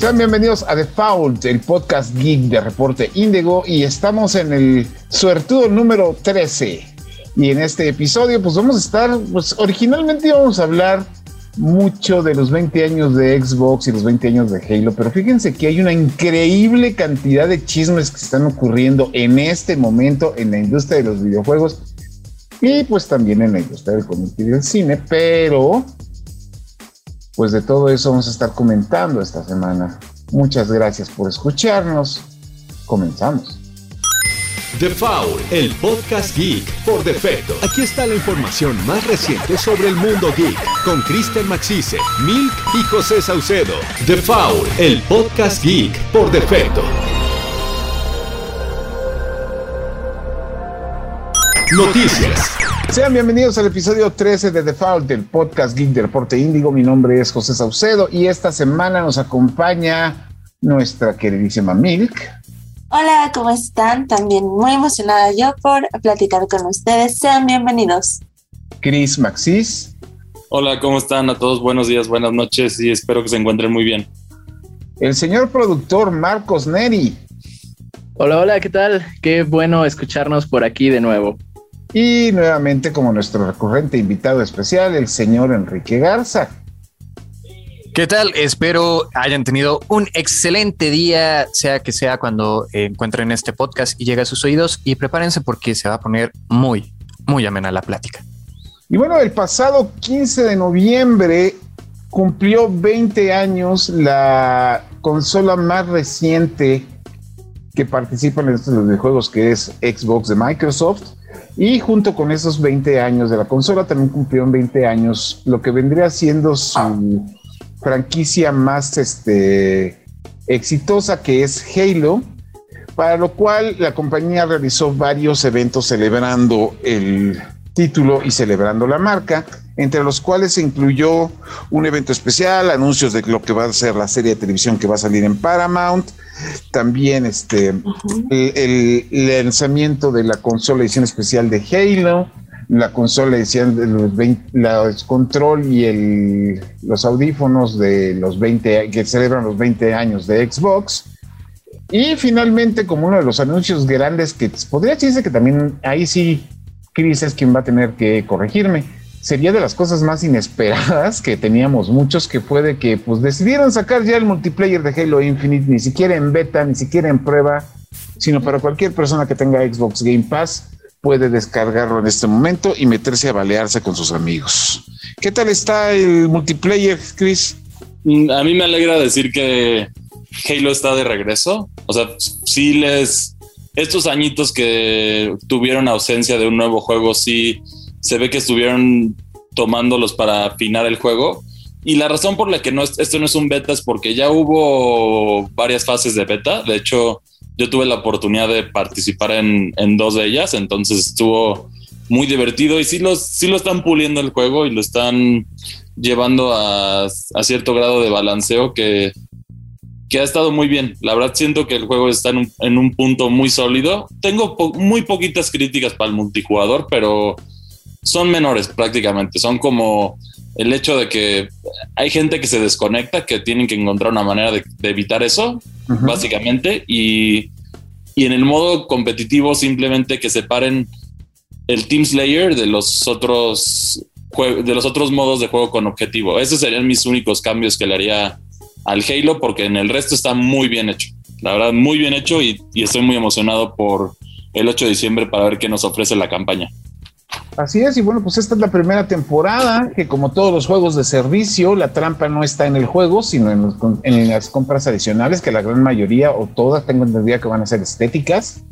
Sean bienvenidos a The Fault, el podcast geek de Reporte Índigo, y estamos en el suertudo número 13. Y en este episodio, pues vamos a estar, pues originalmente íbamos a hablar mucho de los 20 años de Xbox y los 20 años de Halo, pero fíjense que hay una increíble cantidad de chismes que están ocurriendo en este momento en la industria de los videojuegos y pues también en la industria del cómic y del cine, pero pues de todo eso vamos a estar comentando esta semana. Muchas gracias por escucharnos. Comenzamos. The Foul, el podcast geek por defecto. Aquí está la información más reciente sobre el mundo geek con Kristen Maxise, Milk y José Saucedo. The Foul, el podcast geek por defecto. Noticias. Sean bienvenidos al episodio 13 de The Foul del podcast Geek de Reporte Índigo. Mi nombre es José Saucedo y esta semana nos acompaña nuestra queridísima Milk. Hola, ¿cómo están? También muy emocionada yo por platicar con ustedes. Sean bienvenidos. Chris Maxis. Hola, ¿cómo están a todos? Buenos días, buenas noches y espero que se encuentren muy bien. El señor productor Marcos Neri. Hola, hola, ¿qué tal? Qué bueno escucharnos por aquí de nuevo. Y nuevamente como nuestro recurrente invitado especial, el señor Enrique Garza. ¿Qué tal? Espero hayan tenido un excelente día, sea que sea cuando encuentren este podcast y llegue a sus oídos y prepárense porque se va a poner muy, muy amena la plática. Y bueno, el pasado 15 de noviembre cumplió 20 años la consola más reciente que participa en estos videojuegos que es Xbox de Microsoft y junto con esos 20 años de la consola también cumplieron 20 años lo que vendría siendo su franquicia más este, exitosa que es Halo, para lo cual la compañía realizó varios eventos celebrando el título y celebrando la marca, entre los cuales se incluyó un evento especial, anuncios de lo que va a ser la serie de televisión que va a salir en Paramount, también este, el, el, lanzamiento de la consola edición especial de Halo, la consola edición de los 20, la control y el, los audífonos de los 20 que celebran los 20 años de Xbox. Y finalmente, como uno de los anuncios grandes que podría decirse que también ahí sí Chris es quien va a tener que corregirme. Sería de las cosas más inesperadas que teníamos muchos, que fue de que pues decidieron sacar ya el multiplayer de Halo Infinite, ni siquiera en beta, ni siquiera en prueba, sino para cualquier persona que tenga Xbox Game Pass puede descargarlo en este momento y meterse a balearse con sus amigos. ¿Qué tal está el multiplayer, Chris? Mm, a mí me alegra decir que Halo está de regreso. O sea, sí les estos añitos que tuvieron ausencia de un nuevo juego, sí se ve que estuvieron tomándolos para afinar el juego. Y la razón por la que no, esto no es un beta es porque ya hubo varias fases de beta. De hecho, yo tuve la oportunidad de participar en, dos de ellas, entonces estuvo muy divertido y sí, los, sí lo están puliendo el juego y lo están llevando a, a cierto grado de balanceo que, que ha estado muy bien. La verdad siento que el juego está en un, en un punto muy sólido. Tengo muy poquitas críticas para el multijugador, pero son menores prácticamente. Son como el hecho de que hay gente que se desconecta, que tienen que encontrar una manera de, de evitar eso, uh -huh. básicamente. Y, y en el modo competitivo simplemente que separen el Team Slayer de los otros de los otros modos de juego con objetivo. Esos serían mis únicos cambios que le haría al Halo porque en el resto está muy bien hecho. La verdad, muy bien hecho y, y, estoy muy emocionado por el 8 de diciembre para ver qué nos ofrece la campaña. Así es, y bueno, pues esta es la primera temporada que como todos los juegos de servicio, la trampa no está en el juego, sino en, las compras adicionales, que la gran mayoría o todas tengo entendido que van a ser estéticas.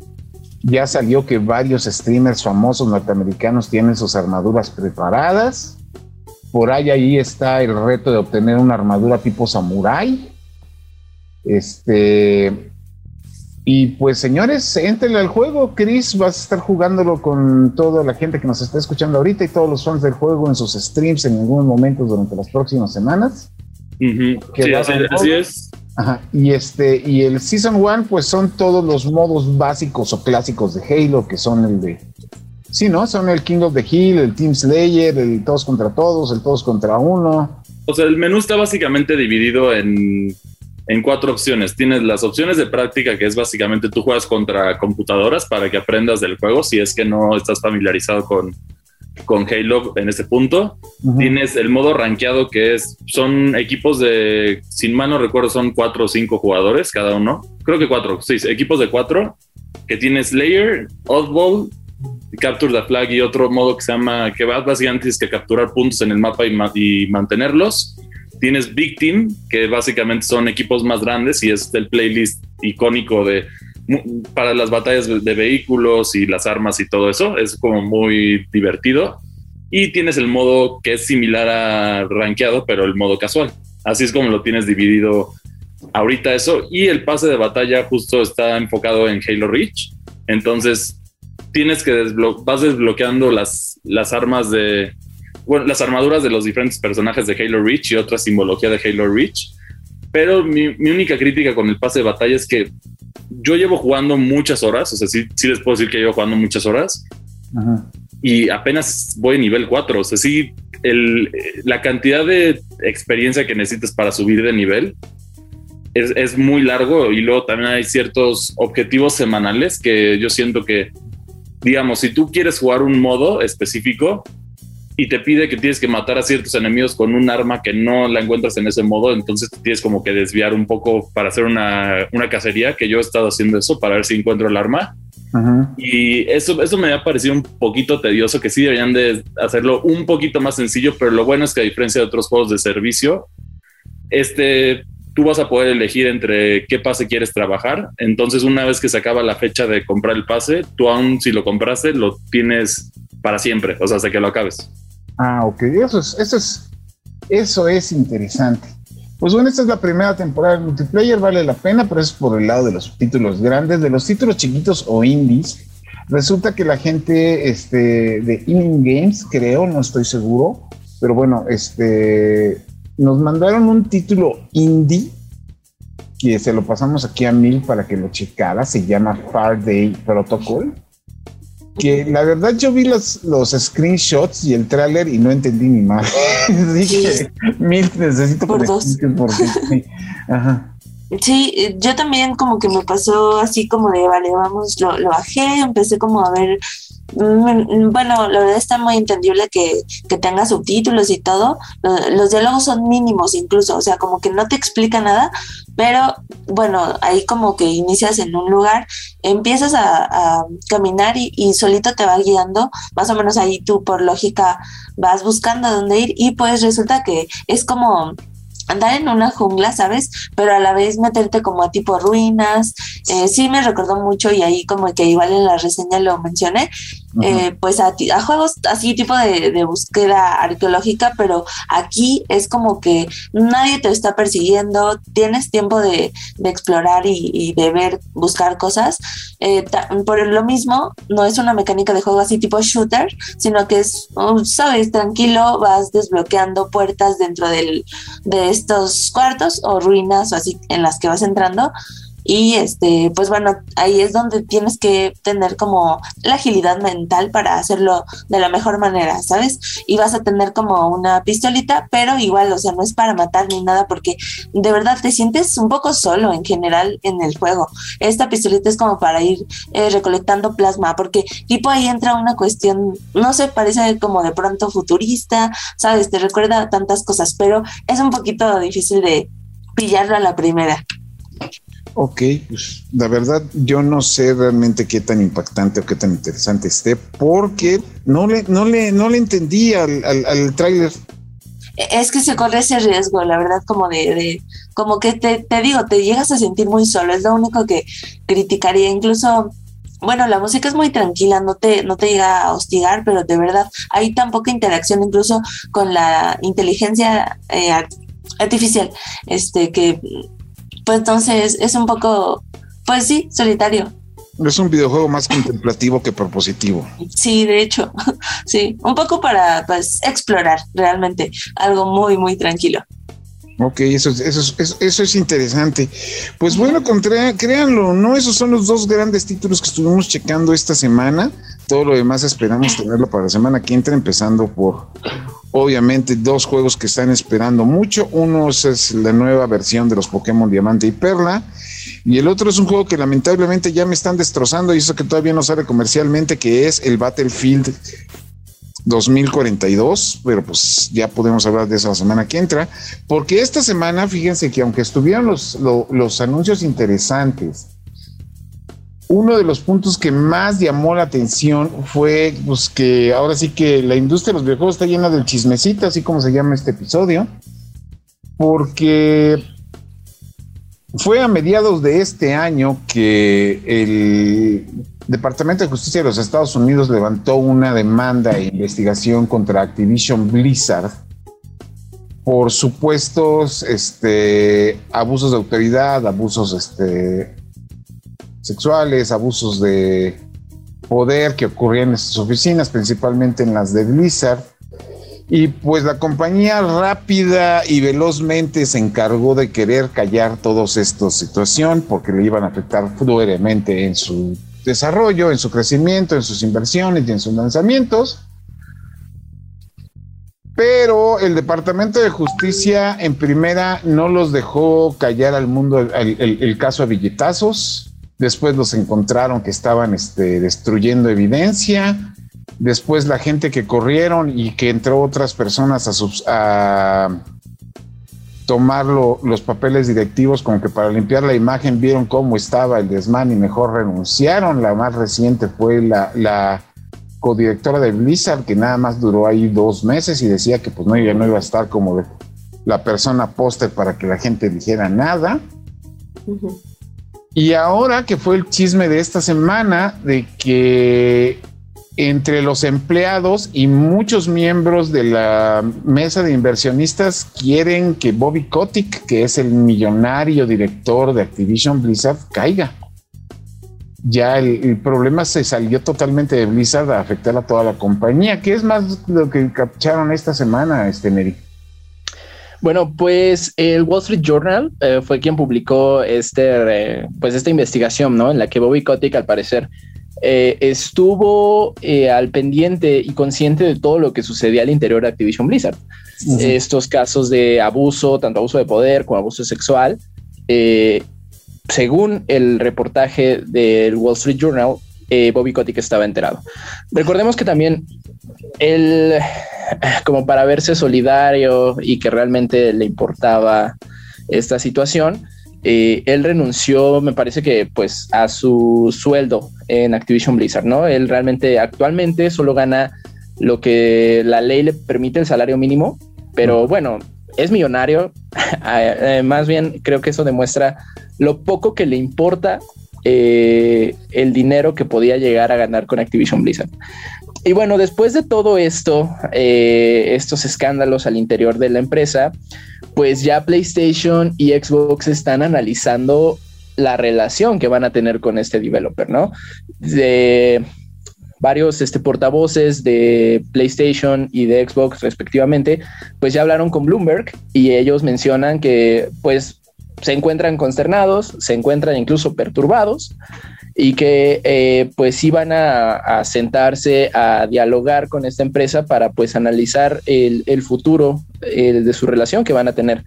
Ya salió que varios streamers famosos norteamericanos tienen sus armaduras preparadas por ahí ahí está el reto de obtener una armadura tipo samurai. Este. Y pues señores, entren al juego. Chris, vas a estar jugándolo con toda la gente que nos está escuchando ahorita y todos los fans del juego en sus streams en algún momento durante las próximas semanas. Uh -huh. sí, así, así, es. Ajá. Y este, y el Season 1, pues son todos los modos básicos o clásicos de Halo, que son el de Sí, ¿no? Son el King of the Hill, el Team Slayer, el todos contra todos, el todos contra uno. O sea, el menú está básicamente dividido en, en cuatro opciones. Tienes las opciones de práctica, que es básicamente tú juegas contra computadoras para que aprendas del juego, si es que no estás familiarizado con, con Halo en este punto. Tienes el modo rankeado, que es, son equipos de, sin mal no recuerdo, son cuatro o cinco jugadores cada uno. Creo que cuatro, sí, equipos de cuatro, que tienes Layer, Oddball, Capture the Flag y otro modo que se llama, que básicamente es que capturar puntos en el mapa y, y mantenerlos. Tienes Big Team, que básicamente son equipos más grandes y es el playlist icónico de para las batallas de vehículos y las armas y todo eso. Es como muy divertido. Y tienes el modo que es similar a rankeado, pero el modo casual. Así es como lo tienes dividido ahorita eso. Y el pase de batalla justo está enfocado en Halo Reach. Entonces tienes que vas desbloqueando las, las armas de, bueno, las armaduras de los diferentes personajes de Halo Reach y otra simbología de Halo Reach. Pero mi, única crítica con el pase de batalla es que yo llevo jugando muchas horas, o sea, sí, sí les puedo decir que llevo jugando muchas horas. Y apenas voy a nivel 4, o sea, sí, el, la cantidad de experiencia que necesitas para subir de nivel es, es, muy largo y luego también hay ciertos objetivos semanales que yo siento que, digamos, si tú quieres jugar un modo específico, y te pide que tienes que matar a ciertos enemigos con un arma que no la encuentras en ese modo, entonces tienes como que desviar un poco para hacer una, una cacería, que yo he estado haciendo eso para ver si encuentro el arma. Y eso, eso me ha parecido un poquito tedioso, que sí deberían de hacerlo un poquito más sencillo, pero lo bueno es que a diferencia de otros juegos de servicio, este, tú vas a poder elegir entre qué pase quieres trabajar. Entonces, una vez que se acaba la fecha de comprar el pase, tú aún si lo compraste, lo tienes para siempre, o sea, hasta que lo acabes. Ah, ok, eso es, eso es, eso es interesante. Pues bueno, esta es la primera temporada de multiplayer, vale la pena, pero es por el lado de los títulos grandes, de los títulos chiquitos o indies. Resulta que la gente este, de Inning Games, creo, no estoy seguro, pero bueno, este, nos mandaron un título indie que se lo pasamos aquí a Mil para que lo checara, se llama Far Day Protocol que la verdad yo vi los, los screenshots y el tráiler y no entendí ni más. Dije, mil, necesito por dos. sí. Ajá. Sí, yo también como que me pasó así como de, vale, vamos, lo, lo bajé, empecé como a ver Mm, bueno, la verdad está muy entendible que, tenga subtítulos y todo. Los, diálogos son mínimos incluso, o sea, como que no te explica nada, pero bueno, ahí como que inicias en un lugar, empiezas a, caminar y, y, solito te va guiando, más o menos ahí tú por lógica vas buscando a dónde ir y pues resulta que es como andar en una jungla, ¿sabes? Pero a la vez meterte como a tipo ruinas. Eh, sí me recordó mucho y ahí como que igual en la reseña lo mencioné, eh, pues a, a, juegos así tipo de, búsqueda arqueológica, pero aquí es como que nadie te está persiguiendo, tienes tiempo de, explorar y, y, de ver, buscar cosas. Eh, por lo mismo, no es una mecánica de juego así tipo shooter, sino que es, oh, sabes, tranquilo, vas desbloqueando puertas dentro del, de estos cuartos o ruinas o así en las que vas entrando y este, pues bueno, ahí es donde tienes que tener como la agilidad mental para hacerlo de la mejor manera, ¿sabes? Y vas a tener como una pistolita, pero igual, o sea, no es para matar ni nada, porque de verdad te sientes un poco solo en general en el juego. Esta pistolita es como para ir eh, recolectando plasma, porque tipo ahí entra una cuestión, no sé, parece como de pronto futurista, ¿sabes? Te recuerda tantas cosas, pero es un poquito difícil de pillarlo a la primera. Ok, pues la verdad yo no sé realmente qué tan impactante o qué tan interesante esté, porque no le, no le, no le entendí al, al, tráiler. Es que se corre ese riesgo, la verdad, como de, de como que te, te, digo, te llegas a sentir muy solo, es lo único que criticaría, incluso, bueno, la música es muy tranquila, no te, no te llega a hostigar, pero de verdad hay tan poca interacción incluso con la inteligencia eh, artificial, este, que pues entonces es un poco, pues sí, solitario. Es un videojuego más contemplativo que propositivo. Sí, de hecho, sí, un poco para pues explorar realmente, algo muy, muy tranquilo. Ok, eso, eso, eso, eso es interesante. Pues bueno, contra, créanlo, ¿no? Esos son los dos grandes títulos que estuvimos checando esta semana. Todo lo demás esperamos tenerlo para la semana que entra, empezando por obviamente dos juegos que están esperando mucho. Uno es la nueva versión de los Pokémon Diamante y Perla. Y el otro es un juego que lamentablemente ya me están destrozando y eso que todavía no sale comercialmente, que es el Battlefield 2042, pero pues ya podemos hablar de eso la semana que entra, porque esta semana, fíjense que aunque estuvieron los, los anuncios interesantes, uno de los puntos que más llamó la atención fue pues, que ahora sí que la industria de los videojuegos está llena del chismecito, así como se llama este episodio, porque fue a mediados de este año que el Departamento de Justicia de los Estados Unidos levantó una demanda e investigación contra Activision Blizzard por supuestos este, abusos de autoridad, abusos este, sexuales, abusos de poder que ocurrían en sus oficinas, principalmente en las de Blizzard. Y pues la compañía rápida y velozmente se encargó de querer callar todas estas situaciones porque le iban a afectar fuertemente en su desarrollo, en su crecimiento, en sus inversiones y en sus lanzamientos. Pero el Departamento de Justicia en primera no los dejó callar al mundo el, caso a billetazos Después los encontraron que estaban este, destruyendo evidencia. Después la gente que corrieron y que entró otras personas a, a tomar los papeles directivos como que para limpiar la imagen vieron cómo estaba el desmán y mejor renunciaron. La más reciente fue la, la codirectora de Blizzard que nada más duró ahí dos meses y decía que pues no, ya no iba a estar como la persona póster para que la gente dijera nada. Y ahora que fue el chisme de esta semana de que entre los empleados y muchos miembros de la mesa de inversionistas quieren que Bobby Kotick, que es el millonario director de Activision Blizzard, caiga. Ya el, problema se salió totalmente de Blizzard a afectar a toda la compañía. ¿Qué es más lo que captaron esta semana, este? Bueno, pues el Wall Street Journal eh, fue quien publicó este, pues esta investigación, ¿no? En la que Bobby Kotick, al parecer, eh, estuvo al pendiente y consciente de todo lo que sucedía al interior de Activision Blizzard. Estos casos de abuso, tanto abuso de poder como abuso sexual. según el reportaje del Wall Street Journal, Bobby Kotick estaba enterado. Recordemos que también él, como para verse solidario y que realmente le importaba esta situación, eh, él renunció, me parece que pues a su sueldo en Activision Blizzard, ¿no? Él realmente actualmente solo gana lo que la ley le permite el salario mínimo, pero bueno, es millonario. Eh, más bien creo que eso demuestra lo poco que le importa eh, el dinero que podía llegar a ganar con Activision Blizzard. Y bueno, después de todo esto, eh, estos escándalos al interior de la empresa, pues ya PlayStation y Xbox están analizando la relación que van a tener con este developer, ¿no? De varios este, portavoces de PlayStation y de Xbox respectivamente, pues ya hablaron con Bloomberg y ellos mencionan que pues se encuentran consternados, se encuentran incluso perturbados y que eh, pues iban a, sentarse a dialogar con esta empresa para pues analizar el, futuro de su relación que van a tener.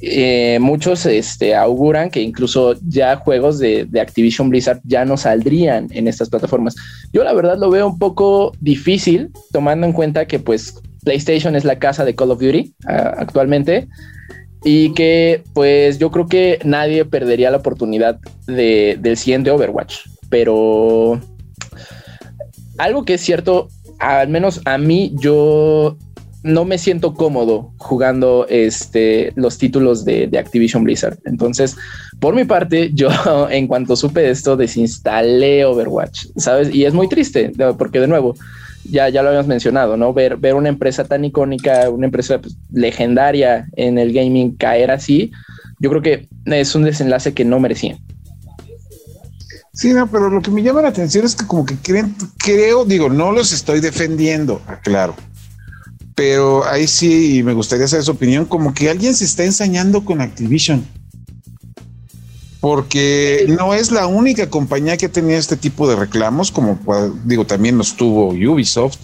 Eh, muchos este, auguran que incluso ya juegos de, Activision Blizzard ya no saldrían en estas plataformas. Yo la verdad lo veo un poco difícil tomando en cuenta que pues PlayStation es la casa de Call of Duty actualmente y que pues yo creo que nadie perdería la oportunidad de, del siguiente Overwatch, pero algo que es cierto, al menos a mí yo no me siento cómodo jugando este, los títulos de, de, Activision Blizzard. Entonces, por mi parte, yo en cuanto supe esto, desinstalé Overwatch, ¿sabes? Y es muy triste, porque de nuevo, ya, ya lo habíamos mencionado, ¿no? Ver, ver una empresa tan icónica, una empresa pues, legendaria en el gaming caer así, yo creo que es un desenlace que no merecía. Sí, no, pero lo que me llama la atención es que como que creen, creo, digo, no los estoy defendiendo, claro, pero ahí sí me gustaría saber su opinión, como que alguien se está ensañando con Activision porque no es la única compañía que tenido este tipo de reclamos, como digo, también los tuvo Ubisoft.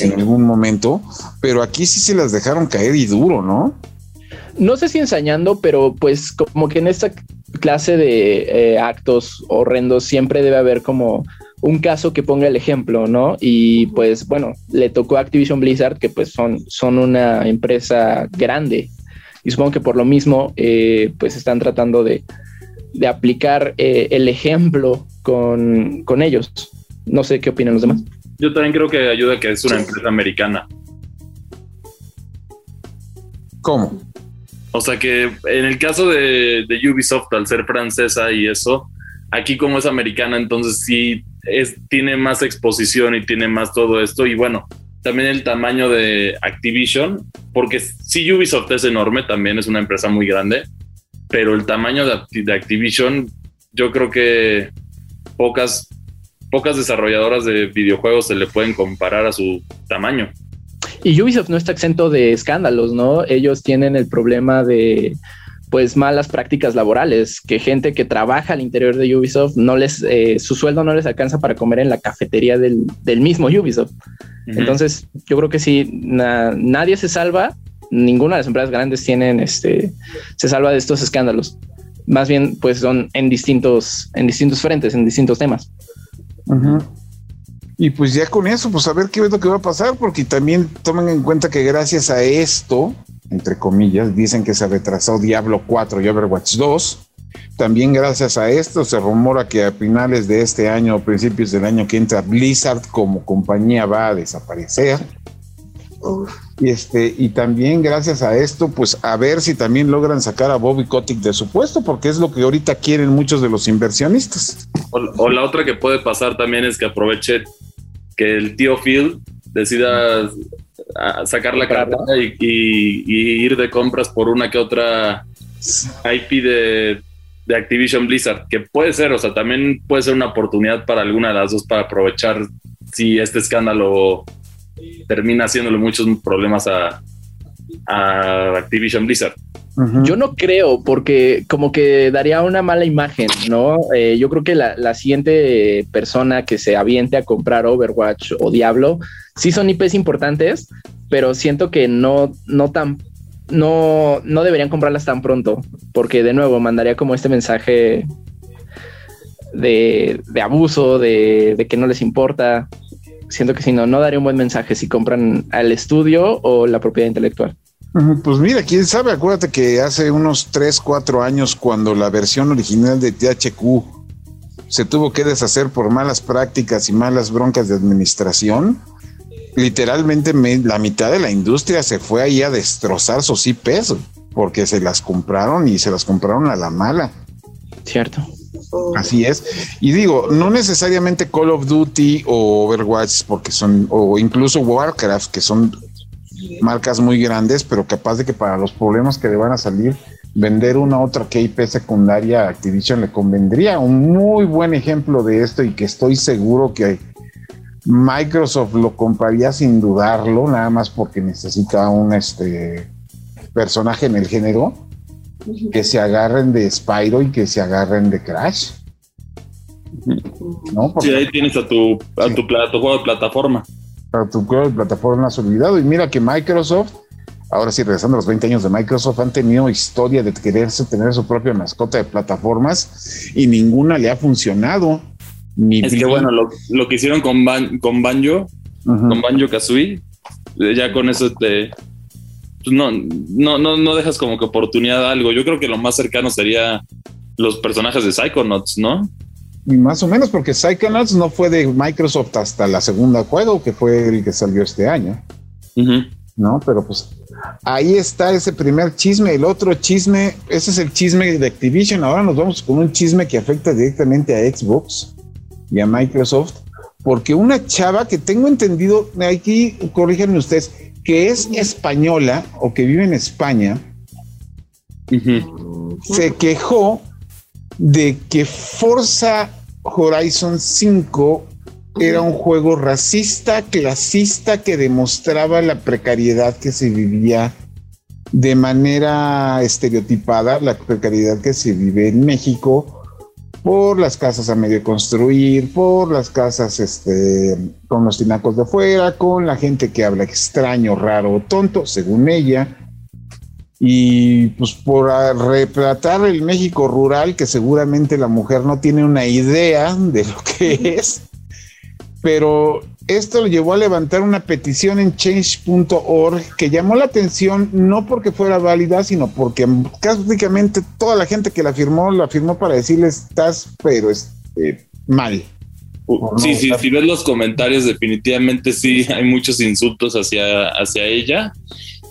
en algún momento, pero aquí sí se las dejaron caer y duro, ¿no? No sé si ensañando, pero pues como que en esta clase de eh, actos horrendos siempre debe haber como un caso que ponga el ejemplo, ¿no? Y pues bueno, le tocó a Activision Blizzard, que pues son, son una empresa grande. Y supongo que por lo mismo, eh, pues están tratando de, de aplicar eh, el ejemplo con, con ellos. No sé qué opinan los demás. Yo también creo que ayuda que es una empresa americana. ¿Cómo? O sea que en el caso de, de, Ubisoft, al ser francesa y eso, aquí como es americana, entonces sí es, tiene más exposición y tiene más todo esto. Y bueno, también el tamaño de Activision, porque sí Ubisoft es enorme, también es una empresa muy grande, pero el tamaño de, Activision, yo creo que pocas pocas desarrolladoras de videojuegos se le pueden comparar a su tamaño. Y Ubisoft no está exento de escándalos, ¿no? Ellos tienen el problema de pues malas prácticas laborales, que gente que trabaja al interior de Ubisoft no les, eh, su sueldo no les alcanza para comer en la cafetería del, del mismo Ubisoft. Uh -huh. Entonces, yo creo que sí, na, nadie se salva, ninguna de las empresas grandes tienen, este, se salva de estos escándalos. Más bien, pues son en distintos, en distintos frentes, en distintos temas. Y pues ya con eso, pues a ver qué es lo que va a pasar, porque también tomen en cuenta que gracias a esto, entre comillas, dicen que se retrasó Diablo 4 y Overwatch 2. También gracias a esto se rumora que a finales de este año o principios del año que entra Blizzard como compañía va a desaparecer. Uf. Y este, y también gracias a esto, pues a ver si también logran sacar a Bobby Kotick de su puesto, porque es lo que ahorita quieren muchos de los inversionistas. O, o la otra que puede pasar también es que aproveche que el tío Phil decida sacar la cartera y, y, y, ir de compras por una que otra IP de, de, Activision Blizzard, que puede ser, o sea, también puede ser una oportunidad para alguna de las dos para aprovechar si este escándalo termina haciéndole muchos problemas a, a Activision Blizzard. Uh -huh. Yo no creo, porque como que daría una mala imagen, ¿no? Eh, yo creo que la, la, siguiente persona que se aviente a comprar Overwatch o Diablo, sí son IPs importantes, pero siento que no, no tan, no, no deberían comprarlas tan pronto, porque de nuevo mandaría como este mensaje de, de abuso, de, de que no les importa. Siento que si no, no daría un buen mensaje si compran al estudio o la propiedad intelectual. Pues mira, quién sabe, acuérdate que hace unos 3, 4 años cuando la versión original de THQ se tuvo que deshacer por malas prácticas y malas broncas de administración, literalmente me, la mitad de la industria se fue ahí a destrozar sus IPs porque se las compraron y se las compraron a la mala. Cierto. Así es. Y digo, no necesariamente Call of Duty o Overwatch, porque son, o incluso Warcraft, que son marcas muy grandes, pero capaz de que para los problemas que le van a salir, vender una otra KIP secundaria a Activision le convendría. Un muy buen ejemplo de esto y que estoy seguro que Microsoft lo compraría sin dudarlo, nada más porque necesita un este, personaje en el género, que se agarren de Spyro y que se agarren de Crash. ¿No? Porque, sí, ahí tienes a tu, a tu, a tu juego de plataforma para tu juego de plataforma has olvidado. Y mira que Microsoft, ahora sí, regresando a los 20 años de Microsoft, han tenido historia de quererse tener su propia mascota de plataformas y ninguna le ha funcionado. Ni es que bueno, lo, lo, que hicieron con, Ban, con Banjo, uh -huh. con Banjo Kazooie, ya con eso te. Pues no, no, no, no dejas como que oportunidad a algo. Yo creo que lo más cercano sería los personajes de Psychonauts, ¿no? Más o menos, porque Psychonauts no fue de Microsoft hasta la segunda juego, que fue el que salió este año. Uh -huh. No, pero pues ahí está ese primer chisme. El otro chisme, ese es el chisme de Activision. Ahora nos vamos con un chisme que afecta directamente a Xbox y a Microsoft, porque una chava que tengo entendido, aquí corríjanme ustedes, que es española o que vive en España, uh -huh. se quejó de que Forza Horizon 5 era un juego racista, clasista, que demostraba la precariedad que se vivía de manera estereotipada, la precariedad que se vive en México por las casas a medio construir, por las casas este, con los tinacos de fuera, con la gente que habla extraño, raro o tonto, según ella, y pues por retratar el México rural, que seguramente la mujer no tiene una idea de lo que es, pero esto lo llevó a levantar una petición en change.org que llamó la atención no porque fuera válida, sino porque prácticamente toda la gente que la firmó, la firmó para decirle estás, pero este, mal. Uh, sí, sí, si ves los comentarios, definitivamente sí hay muchos insultos hacia, hacia ella,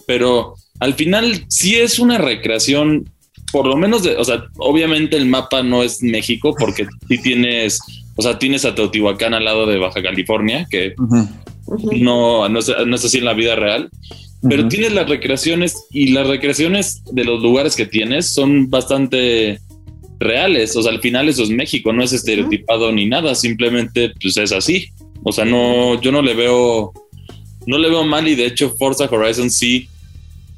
pero al final sí es una recreación, por lo menos de, o sea, obviamente el mapa no es México porque sí tienes o sea, tienes a Teotihuacán al lado de Baja California, que no, no, es, así en la vida real, pero tienes las recreaciones y las recreaciones de los lugares que tienes son bastante reales. O sea, al final eso es México, no es estereotipado ni nada, simplemente pues es así. O sea, no, yo no le veo, no le veo mal y de hecho Forza Horizon sí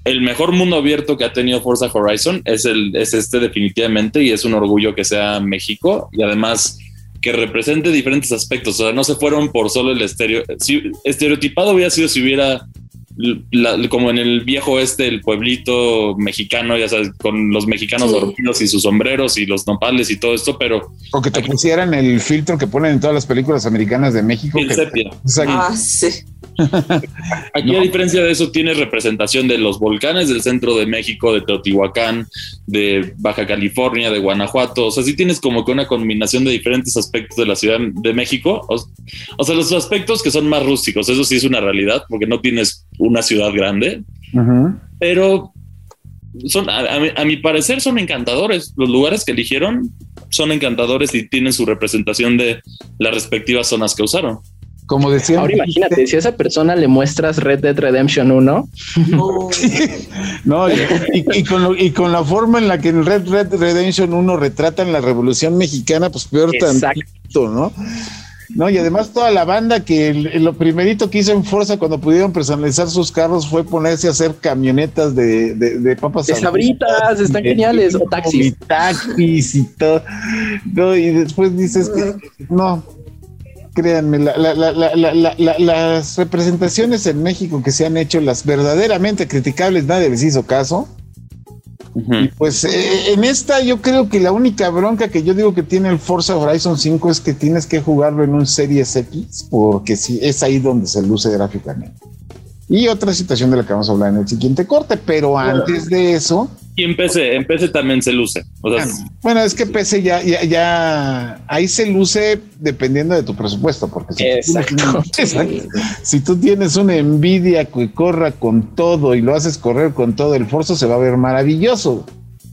el mejor mundo abierto que ha tenido Forza Horizon es, el, es este definitivamente y es un orgullo que sea México y además que represente diferentes aspectos. O sea, no se fueron por solo el estereo. Si, estereotipado hubiera sido si hubiera, como en el viejo oeste, el pueblito mexicano, ya sabes, con los mexicanos dormidos y sus sombreros y los nopales y todo esto, pero. O que te pusieran el filtro que ponen en todas las películas americanas de México. que, ah, sí. Aquí, a diferencia de eso, tiene representación de los volcanes del centro de México, de Teotihuacán, de Baja California, de Guanajuato. O sea, sí tienes como que una combinación de diferentes aspectos de la Ciudad de México. O, sea, los aspectos que son más rústicos, eso sí es una realidad, porque no tienes una ciudad grande. Pero son, a, mi, parecer, son encantadores. Los lugares que eligieron son encantadores y tienen su representación de las respectivas zonas que usaron. Como decía. Ahora imagínate, si a esa persona le muestras Red Dead Redemption 1. no, y, con la forma en la que en Red Red Redemption 1 retratan la Revolución Mexicana, pues peor tantito, ¿no? No, y además toda la banda que lo primerito que hizo en Forza cuando pudieron personalizar sus carros fue ponerse a hacer camionetas de, de, papas. De sabritas, están geniales, o taxis. Y taxis y todo. No, y después dices que no, créanme, las representaciones en México que se han hecho, las verdaderamente criticables, nadie les hizo caso. Y pues eh, en esta yo creo que la única bronca que yo digo que tiene el Forza Horizon 5 es que tienes que jugarlo en un Series X, porque sí, es ahí donde se luce gráficamente. Y otra situación de la que vamos a hablar en el siguiente corte, pero antes de eso, y en PC, en PC también se luce. bueno, es que PC ya, ya, ya, ahí se luce dependiendo de tu presupuesto, porque si, Tú, tienes, si tú tienes una Nvidia que corra con todo y lo haces correr con todo el Forza, se va a ver maravilloso.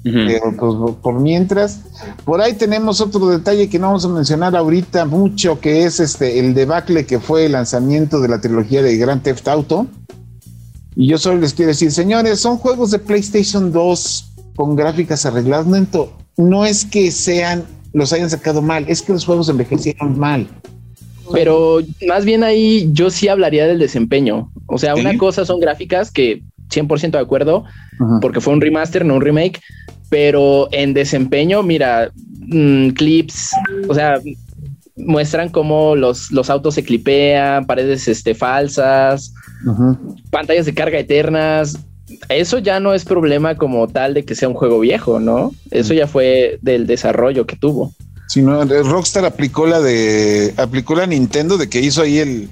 Pero pues, por mientras, por ahí tenemos otro detalle que no vamos a mencionar ahorita mucho, que es este el debacle que fue el lanzamiento de la trilogía de Grand Theft Auto y yo solo les quiero decir, señores, son juegos de PlayStation 2 con gráficas arregladas. No, no es que sean, los hayan sacado mal, es que los juegos envejecieron mal. Pero más bien ahí yo sí hablaría del desempeño. O sea, una cosa son gráficas que 100% de acuerdo, porque fue un remaster, no un remake, pero en desempeño, mira, mm, clips, o sea, muestran cómo los, los autos se clipean, paredes este, falsas, pantallas de carga eternas. Eso ya no es problema como tal de que sea un juego viejo, ¿no? Eso ya fue del desarrollo que tuvo. Si no, Rockstar aplicó la de aplicó la Nintendo de que hizo ahí el,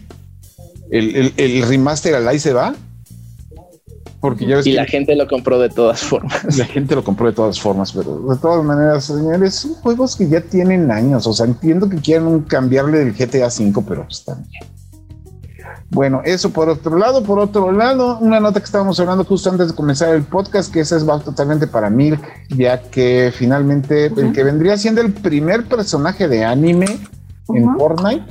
el, el, remaster al ahí se va. Porque ya ves y la gente lo compró de todas formas. La gente lo compró de todas formas, pero de todas maneras, señores, son juegos que ya tienen años. O sea, entiendo que quieran cambiarle del GTA V, pero pues también. Bueno, eso por otro lado. Por otro lado, una nota que estábamos hablando justo antes de comenzar el podcast, que esa es totalmente para Milk, ya que finalmente el que vendría siendo el primer personaje de anime en Fortnite,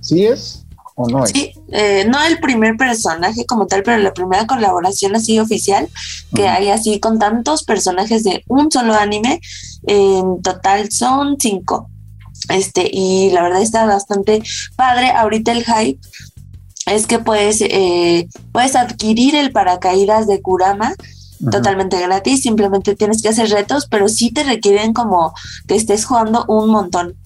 ¿sí es o no es? Sí, eh, no el primer personaje como tal, pero la primera colaboración así oficial que hay así con tantos personajes de un solo anime. En total son cinco. Este, y la verdad está bastante padre. Ahorita el hype es que puedes, eh, puedes adquirir el paracaídas de Kurama totalmente gratis, simplemente tienes que hacer retos, pero sí te requieren como que estés jugando un montón.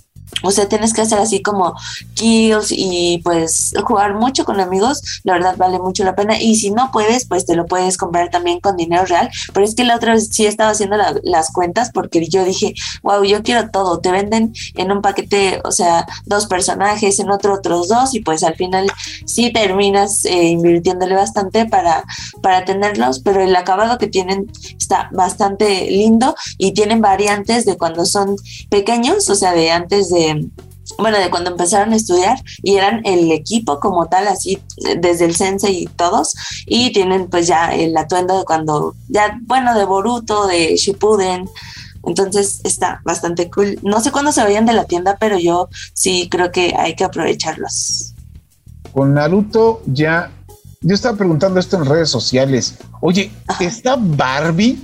O sea, tienes que hacer así como kills y pues jugar mucho con amigos, la verdad vale mucho la pena. Y si no puedes, pues te lo puedes comprar también con dinero real. Pero es que la otra vez sí estaba haciendo las cuentas porque yo dije, wow, yo quiero todo. Te venden en un paquete, o sea, dos personajes, en otro otros dos y pues al final sí terminas eh, invirtiéndole bastante para, para tenerlos, pero el acabado que tienen está bastante lindo y tienen variantes de cuando son pequeños, o sea, de antes de bueno, de cuando empezaron a estudiar y eran el equipo como tal, así desde el sensei y todos, y tienen pues ya el atuendo de cuando, ya, bueno, de Boruto, de Shippuden, entonces está bastante cool. No sé cuándo se vayan de la tienda, pero yo sí creo que hay que aprovecharlos. Con Naruto ya, yo estaba preguntando esto en redes sociales, oye, ¿está Barbie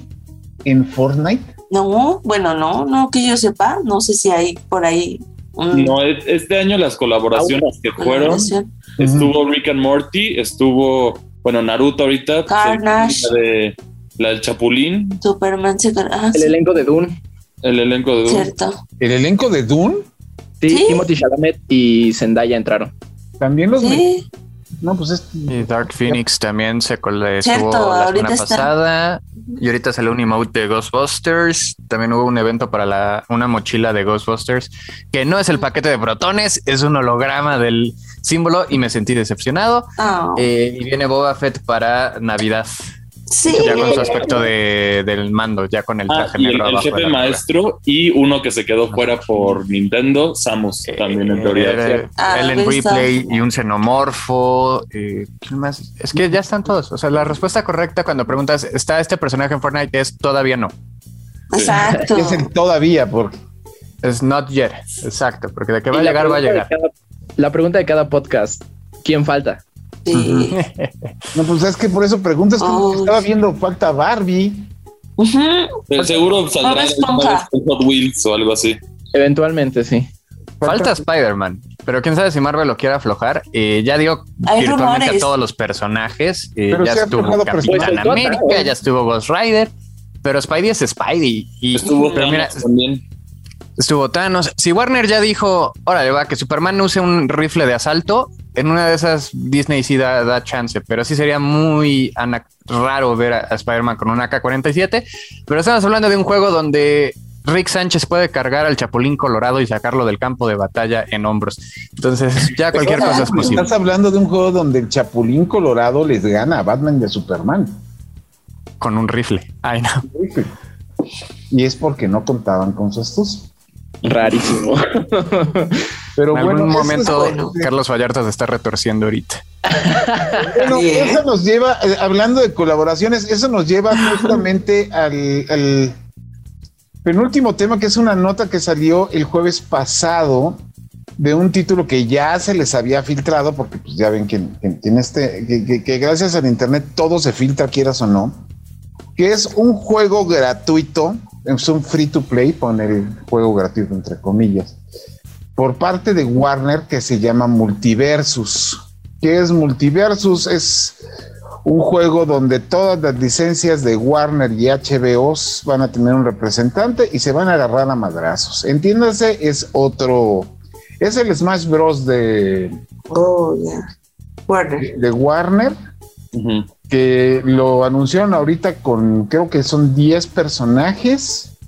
en Fortnite? No, bueno, no, no que yo sepa, no sé si hay por ahí no, este año las colaboraciones que fueron, estuvo Rick and Morty, estuvo, bueno, Naruto ahorita, Carnage, la, de, la del Chapulín, Superman, ah, el elenco de Dune. El elenco de Dune. Cierto. ¿El elenco de Dune? Sí, Timothy Chalamet y Zendaya entraron. También los ¿Sí? No, pues es. Y Dark Phoenix también se estuvo la semana pasada. Y ahorita salió un emote de Ghostbusters. También hubo un evento para la, una mochila de Ghostbusters, que no es el paquete de protones, es un holograma del símbolo y me sentí decepcionado. Oh. Eh, y viene Boba Fett para Navidad. Sí. Ya con su aspecto de, del mando, ya con el ah, traje y negro. El, el jefe maestro y uno que se quedó fuera por Nintendo, Samus, Eh, también en teoría. eh, Ah, Ellen. Ripley y un xenomorfo. eh. Es que ya están todos. O sea, la respuesta correcta cuando preguntas, ¿está este personaje en Fortnite? Es todavía no. Exacto. Es el todavía, porque Es not yet. Exacto, porque de que va a llegar, va a llegar. cada- la pregunta de cada podcast, ¿quién falta? Sí. no, pues es que por eso preguntas como Oh. que estaba viendo falta Barbie. Pero seguro saldrá Bob en. Hot Wheels o algo así. Eventualmente, sí. Falta Spider-Man, pero quién sabe si Marvel lo quiere aflojar. Eh, ya dio Hay virtualmente rumores. a todos los personajes. Eh, Pero ya estuvo Capitán. América, Pues, ya estuvo Ghost Rider. Pero Spidey es Spidey. Y, Estuvo pero mira, también. Estuvo Thanos. Si Warner ya dijo, órale, va, que Superman use un rifle de asalto, en una de esas Disney sí da, da chance, pero sí sería muy raro ver a, a Spider-Man con un AK-47. Pero estamos hablando de un juego donde Rick Sánchez puede cargar al Chapulín Colorado y sacarlo del campo de batalla en hombros. Entonces, ya cualquier cosa es posible. Estás hablando de un juego donde el Chapulín Colorado les gana a Batman y a Superman. Con un rifle. Ay, no. Y es porque no contaban con su astucia. Rarísimo. Pero En bueno, algún momento, es bueno. Carlos Vallarta se está retorciendo ahorita. Bueno, eso nos lleva, eh, hablando de colaboraciones, eso nos lleva justamente al, al penúltimo tema, que es una nota que salió el jueves pasado de un título que ya se les había filtrado, porque pues ya ven que, que- que en este, que, que- que gracias al internet todo se filtra, quieras o no, que es un juego gratuito, es un free to play, poner el juego gratuito entre comillas, por parte de Warner que se llama Multiversus. ¿Qué es Multiversus? Es un juego donde todas las licencias de Warner y HBO van a tener un representante y se van a agarrar a madrazos. Entiéndase, es otro, es el Smash Bros. de, Oh, ya. Warner. de Warner, que lo anunciaron ahorita con, creo que son 10 personajes,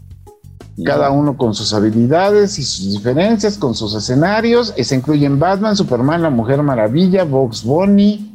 cada uno con sus habilidades y sus diferencias, con sus escenarios, y se incluyen Batman, Superman, la Mujer Maravilla, Box Bunny,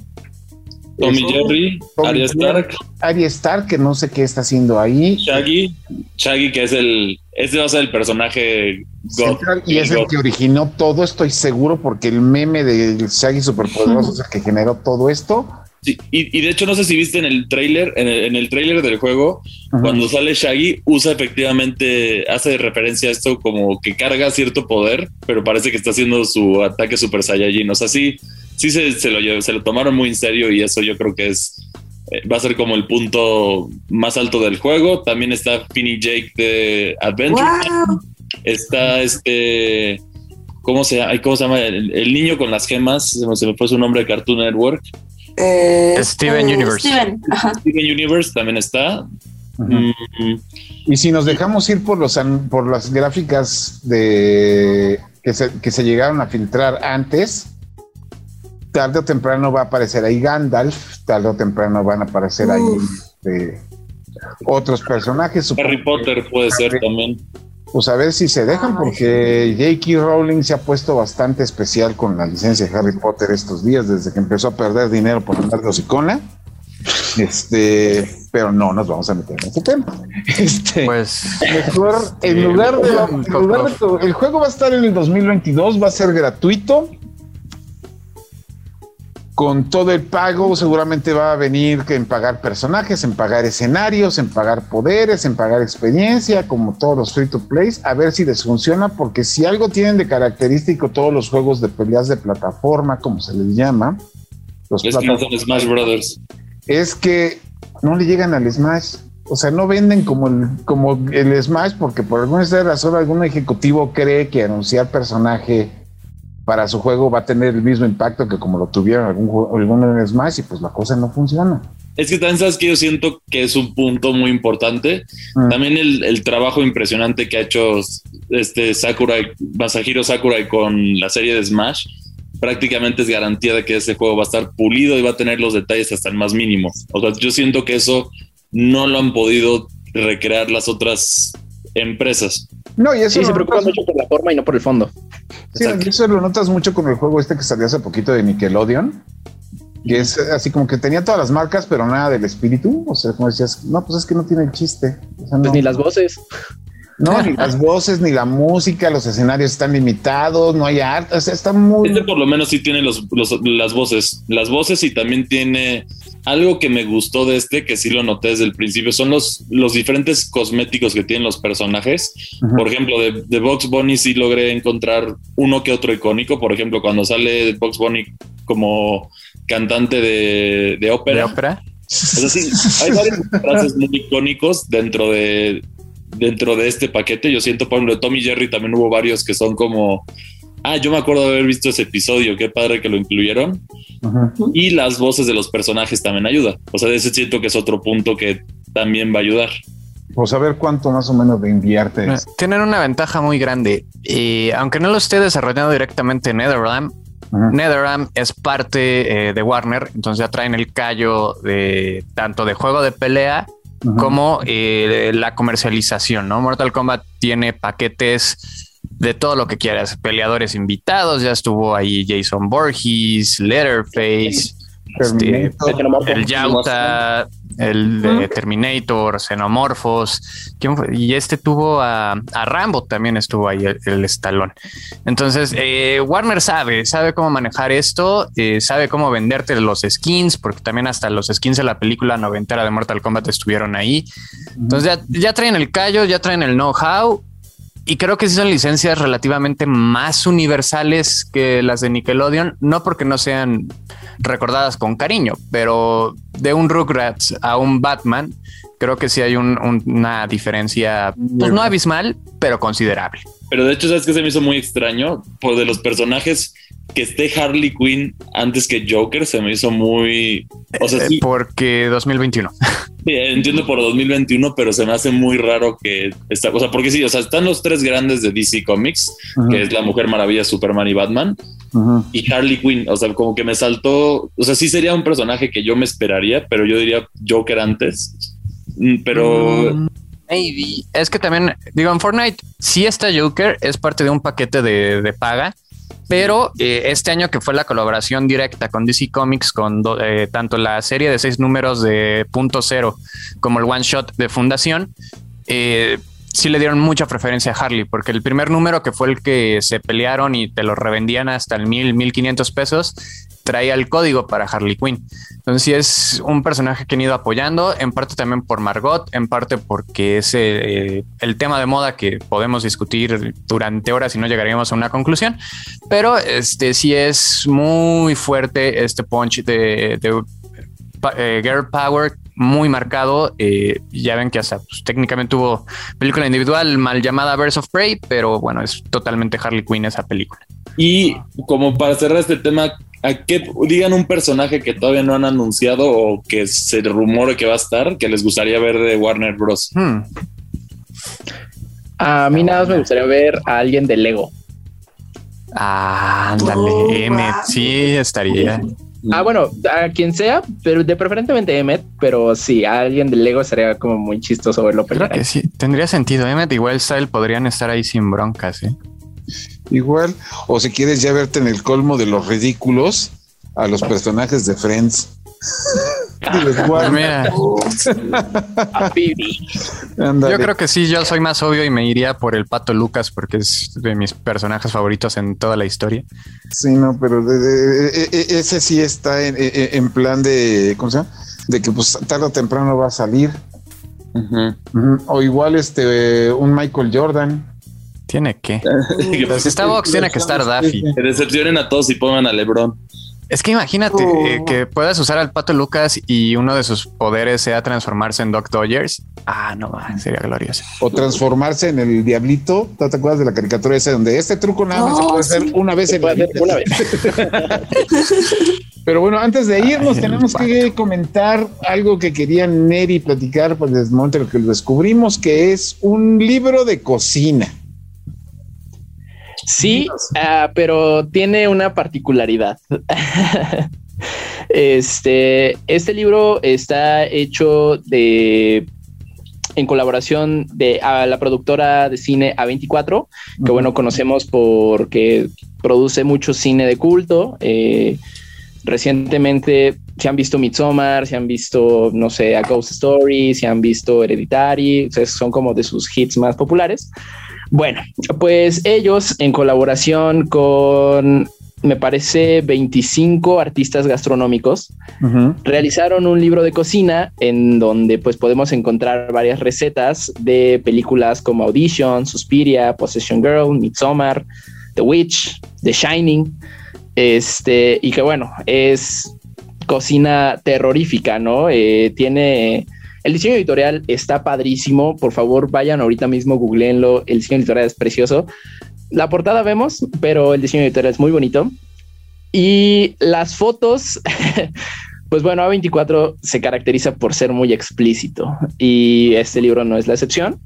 Tommy eso, Jerry, Arya Stark, Arya Stark, que no sé qué está haciendo ahí. Shaggy. Shaggy, que es el. Ese va a ser el personaje God. Central, y es el que originó todo, estoy seguro, porque el meme del Shaggy superpoderoso es el que generó todo esto. Sí, y, y de hecho, no sé si viste en el trailer, en el, en el trailer del juego, cuando sale Shaggy, usa efectivamente, hace referencia a esto como que carga cierto poder, pero parece que está haciendo su ataque Super Saiyajin. O sea, sí, sí se, se lo, se lo tomaron muy en serio y eso yo creo que es. eh, Va a ser como el punto más alto del juego. También está Finny Jake de Adventure. Wow. Está este. ¿Cómo se, ¿Cómo se llama? El, el niño con las gemas. Se me, se me fue su nombre de Cartoon Network. Eh, Steven eh, Universe. Steven, Universe también está. Mm, Y si nos dejamos ir por los an- por las gráficas de que se, que se llegaron a filtrar antes, tarde o temprano va a aparecer ahí Gandalf, tarde o temprano van a aparecer ahí este, otros personajes. Harry Potter puede ser también. Pues a ver si se dejan, Ay. porque J.K. Rowling se ha puesto bastante especial con la licencia de Harry Potter estos días, desde que empezó a perder dinero por andar de hocicona. Este, pero no nos vamos a meter en ese tema. Este, Pues mejor, en lugar de, en lugar de- el juego va a estar en el 2022, va a ser gratuito. Con todo el pago, seguramente va a venir que en pagar personajes, en pagar escenarios, en pagar poderes, en pagar experiencia, como todos los free to plays, a ver si les funciona, porque si algo tienen de característico todos los juegos de peleas de plataforma, como se les llama, los Es que no son Smash Brothers. es que no le llegan al Smash. O sea, no venden como el, como el Smash porque por alguna razón algún ejecutivo cree que anunciar personaje para su juego va a tener el mismo impacto que como lo tuvieron algún, en Smash y pues la cosa no funciona. Es que también sabes que yo siento que es un punto muy importante. Mm. También el, el trabajo impresionante que ha hecho este Sakurai, Masahiro Sakurai con la serie de Smash, prácticamente es garantía de que ese juego va a estar pulido y va a tener los detalles hasta el más mínimo. O sea, yo siento que eso no lo han podido recrear las otras empresas. No, y eso, Sí, se preocupa mucho por la forma y no por el fondo. sí, eso lo notas mucho con el juego este que salió hace poquito de Nickelodeon, que es así como que tenía todas las marcas, pero nada del espíritu. O sea, como decías, no, pues es que no tiene el chiste. O sea, Pues no. ni las voces. No, ni las voces, ni la música, los escenarios están limitados, no hay arte, o sea, está muy... Este por lo menos sí tiene los, los- las voces, las voces y también tiene algo que me gustó de este, que sí lo noté desde el principio, son los, los diferentes cosméticos que tienen los personajes. Por ejemplo, de, de Box Bunny sí logré encontrar uno que otro icónico. Por ejemplo, cuando sale Box Bunny como cantante de, de ópera. de ópera. Sea, sí, hay varios frases muy icónicos dentro de, dentro de este paquete. Yo siento, por ejemplo, de Tommy Jerry también hubo varios que son como, ah, yo me acuerdo de haber visto ese episodio, qué padre que lo incluyeron. Y las voces de los personajes también ayuda. O sea, ese siento que es otro punto que también va a ayudar. Pues a ver cuánto más o menos le inviertes. Tienen una ventaja muy grande. Y aunque no lo esté desarrollando directamente NetherRealm, Ujú. NetherRealm es parte eh, de Warner, entonces ya traen el callo de tanto de juego de pelea como eh, la comercialización, ¿no? Mortal Kombat tiene paquetes de todo lo que quieras, peleadores invitados, ya estuvo ahí Jason Voorhees, Letterface, este, Terminator. El Yauta, el de Terminator, Xenomorphos, ¿quién fue? y este tuvo a, a Rambo también estuvo ahí el, el estalón. Entonces, eh, Warner sabe, sabe cómo manejar esto, eh, sabe cómo venderte los skins, porque también hasta los skins de la película noventera de Mortal Kombat estuvieron ahí. Entonces ya, ya traen el callo, ya traen el know-how. Y creo que sí son licencias relativamente más universales que las de Nickelodeon, no porque no sean recordadas con cariño, pero de un Rugrats a un Batman, creo que sí hay un- un- una diferencia, pues no abismal, pero considerable. Pero de hecho, ¿sabes qué se me hizo muy extraño? Por de los personajes que esté Harley Quinn antes que Joker, se me hizo muy... O sea, Eh, sí, Porque 2021. Sí, entiendo por 2021, pero se me hace muy raro que esta cosa, porque sí, o sea, están los tres grandes de DC Comics, que es la Mujer Maravilla, Superman y Batman, y Harley Quinn, o sea, como que me saltó, o sea, sí sería un personaje que yo me esperaría, pero yo diría Joker antes, pero Mm, Maybe. Es que también, digo, en Fortnite sí está Joker, es parte de un paquete de, de paga, pero eh, este año que fue la colaboración directa con DC Comics, con do- eh, tanto la serie de seis números de punto cero como el one shot de Fundación, eh, sí le dieron mucha preferencia a Harley, porque el primer número que fue el que se pelearon y te lo revendían hasta el mil, mil quinientos pesos, traía el código para Harley Quinn. Entonces sí es un personaje que han ido apoyando, en parte también por Margot, en parte porque es eh, el tema de moda que podemos discutir durante horas y no llegaríamos a una conclusión, pero este sí es muy fuerte este punch de, eh, Girl Power muy marcado. eh, ya ven que hasta pues, técnicamente tuvo película individual mal llamada Birds of Prey, pero bueno, es totalmente Harley Quinn esa película. Y como para cerrar este tema, a que digan un personaje que todavía no han anunciado o que se rumore que va a estar, que les gustaría ver de Warner Bros. Hmm. A mí nada más me gustaría ver a alguien de Lego. Ah, ándale, Oh, Emmet, sí, estaría. Ah, bueno, a quien sea, pero de preferentemente Emmet, pero sí, a alguien de Lego sería como muy chistoso verlo Creo que sí, tendría sentido. Emmet y Wellstyle podrían estar ahí sin broncas, ¿eh? Igual, o si quieres ya verte en el colmo de los ridículos a los personajes de Friends. Pues yo creo que sí, yo soy más obvio y me iría por el Pato Lucas porque es de mis personajes favoritos en toda la historia. Sí, no, pero de- de- e- e- ese sí está en, e- en plan de, ¿cómo se llama? De que pues tarde o temprano va a salir. O igual este, un Michael Jordan. Tiene que. Que Si está Box, tiene que estar Daffy. que decepcionen a todos y pongan a LeBron. Es que imagínate Oh. eh, que puedas usar al Pato Lucas y uno de sus poderes sea transformarse en Doc Dodgers. Ah, no, man, sería glorioso. O transformarse en el diablito. ¿No te acuerdas de la caricatura esa donde este truco nada más se Oh, puede hacer sí. una vez Se en la vida? una vez. Pero bueno, antes de irnos, Ay, tenemos que comentar algo que quería Neri platicar pues, desde el momento en el que lo descubrimos, que es un libro de cocina. Sí, ah, pero tiene una particularidad. este, este libro está hecho de en colaboración de a la productora de cine A24, que bueno, conocemos porque produce mucho cine de culto. Eh, recientemente se han visto Midsommar, se han visto, no sé, A Ghost Story, se han visto Hereditary, o sea, son como de sus hits más populares. Bueno, pues ellos en colaboración con, me parece, 25 artistas gastronómicos, realizaron un libro de cocina en donde pues podemos encontrar varias recetas de películas como Audition, Suspiria, Possession Girl, Midsommar, The Witch, The Shining, este, y que bueno, es cocina terrorífica, ¿no? Eh, tiene... El diseño editorial está padrísimo. Por favor, vayan ahorita mismo, googleenlo. El diseño editorial es precioso. La portada vemos, pero el diseño editorial es muy bonito. Y las fotos, pues bueno, A24 se caracteriza por ser muy explícito y este libro no es la excepción.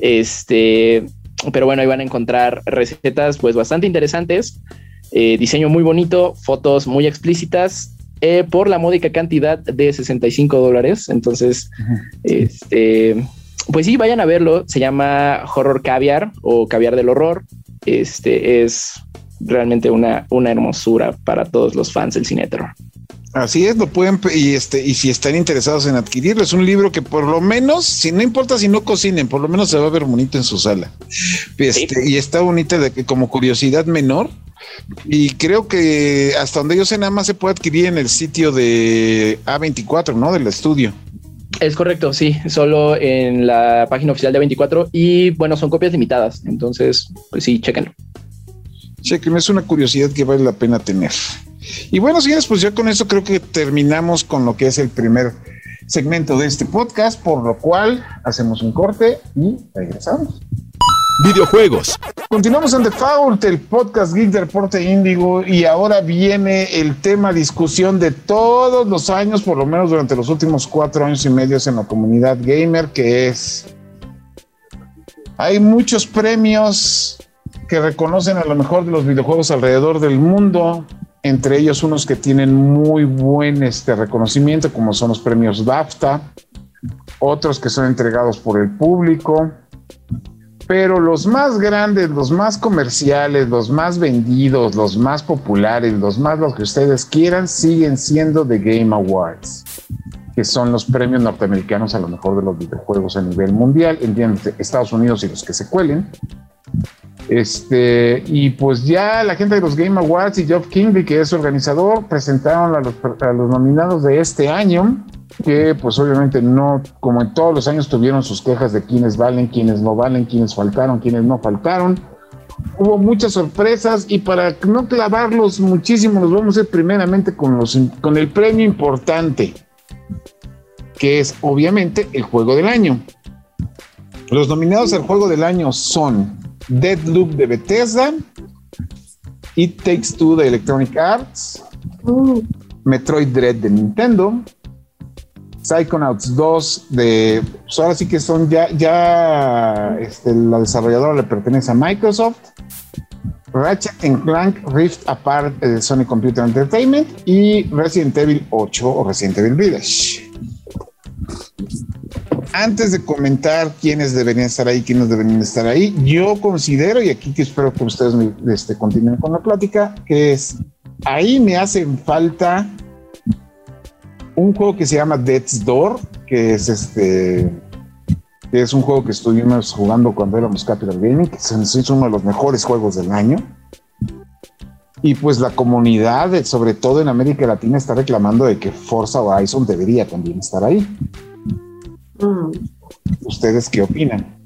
Este, pero bueno, ahí van a encontrar recetas pues bastante interesantes, eh, diseño muy bonito, fotos muy explícitas eh, por la módica cantidad de 65 dólares. Entonces, este, pues sí, vayan a verlo. Se llama Horror Caviar o Caviar del Horror. Este es realmente una, una hermosura para todos los fans del cine de terror. Así es, lo pueden y este y si están interesados en adquirirlo, es un libro que por lo menos, si no importa si no cocinen, por lo menos se va a ver bonito en su sala. Este, y está bonita de que como curiosidad menor. Y creo que hasta donde yo sé nada más se puede adquirir en el sitio de A24, ¿no? Del estudio. Es correcto, sí, solo en la página oficial de 24 y bueno, son copias limitadas, entonces, pues sí, chéquenlo. Chequen, es una curiosidad que vale la pena tener. Y bueno, señores, pues ya con eso creo que terminamos con lo que es el primer segmento de este podcast, por lo cual hacemos un corte y regresamos. Videojuegos, Continuamos en The Fault, el podcast Geek de Reporte Índigo, y ahora viene el tema discusión de todos los años, por lo menos durante los últimos cuatro años y medio en la comunidad gamer, que es... Hay muchos premios que reconocen a lo mejor de los videojuegos alrededor del mundo, entre ellos unos que tienen muy buen este, reconocimiento, como son los premios BAFTA, otros que son entregados por el público, pero los más grandes, los más comerciales, los más vendidos, los más populares, los más los que ustedes quieran, siguen siendo The Game Awards, que son los premios norteamericanos a lo mejor de los videojuegos a nivel mundial, entiéndase, Estados Unidos y los que se cuelen. Este, y pues ya la gente de los Game Awards y Geoff Kingley, que es su organizador, presentaron a los, nominados de este año, que pues obviamente no, como en todos los años, tuvieron sus quejas de quiénes valen, quiénes no valen, quiénes faltaron, quiénes no faltaron. Hubo muchas sorpresas y para no clavarlos muchísimo, los vamos a ir primeramente con, los, con el premio importante, que es obviamente el juego del año. Los nominados al juego del año son Deadloop de Bethesda, It Takes Two de Electronic Arts, Uh, Metroid Dread de Nintendo, Psychonauts 2 de, pues ahora sí que son ya, ya este, la desarrolladora le pertenece a Microsoft, Ratchet and Clank Rift Apart de Sony Computer Entertainment y Resident Evil 8 o Resident Evil Village. Antes de comentar quiénes deberían estar ahí, quiénes deberían estar ahí, yo considero, y aquí que espero que ustedes este, continúen con la plática, que es, ahí me hacen falta un juego que se llama Death's Door, que es este es un juego que estuvimos jugando cuando éramos Capital Gaming, que es es uno de los mejores juegos del año. Y pues la comunidad, sobre todo en América Latina, está reclamando de que Forza Horizon debería también estar ahí. Mm. ¿Ustedes qué opinan?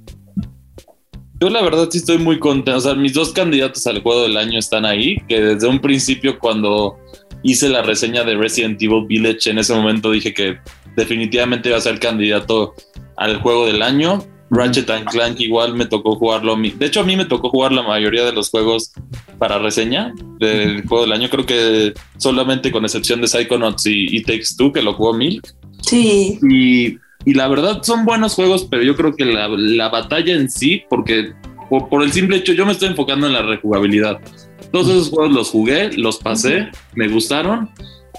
Yo la verdad sí estoy muy contento. O sea, mis dos candidatos al juego del año están ahí, que desde un principio cuando hice la reseña de Resident Evil Village, en ese momento dije que definitivamente iba a ser candidato al juego del año. Ratchet and Clank igual me tocó jugarlo. a mí. De hecho, a mí me tocó jugar la mayoría de los juegos para reseña del juego del año. Creo que solamente con excepción de Psychonauts y, y Takes Two, que lo jugó Milk. Sí, Y, y la verdad son buenos juegos, pero yo creo que la, la batalla en sí, porque por, por el simple hecho, yo me estoy enfocando en la rejugabilidad. Todos esos juegos los jugué, los pasé, me gustaron,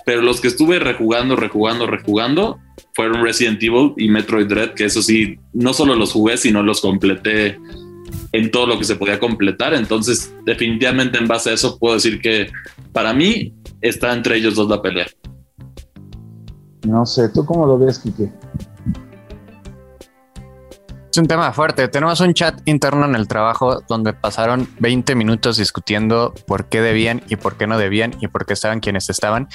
pero los que estuve rejugando, rejugando, rejugando fueron Resident Evil y Metroid Dread, que eso sí, no solo los jugué, sino los completé en todo lo que se podía completar. Entonces, definitivamente en base a eso puedo decir que para mí está entre ellos dos la pelea. No sé, ¿tú cómo lo ves, Kike? Es un tema fuerte. Tenemos un chat interno en el trabajo donde pasaron 20 minutos discutiendo por qué debían y por qué no debían y por qué estaban quienes estaban.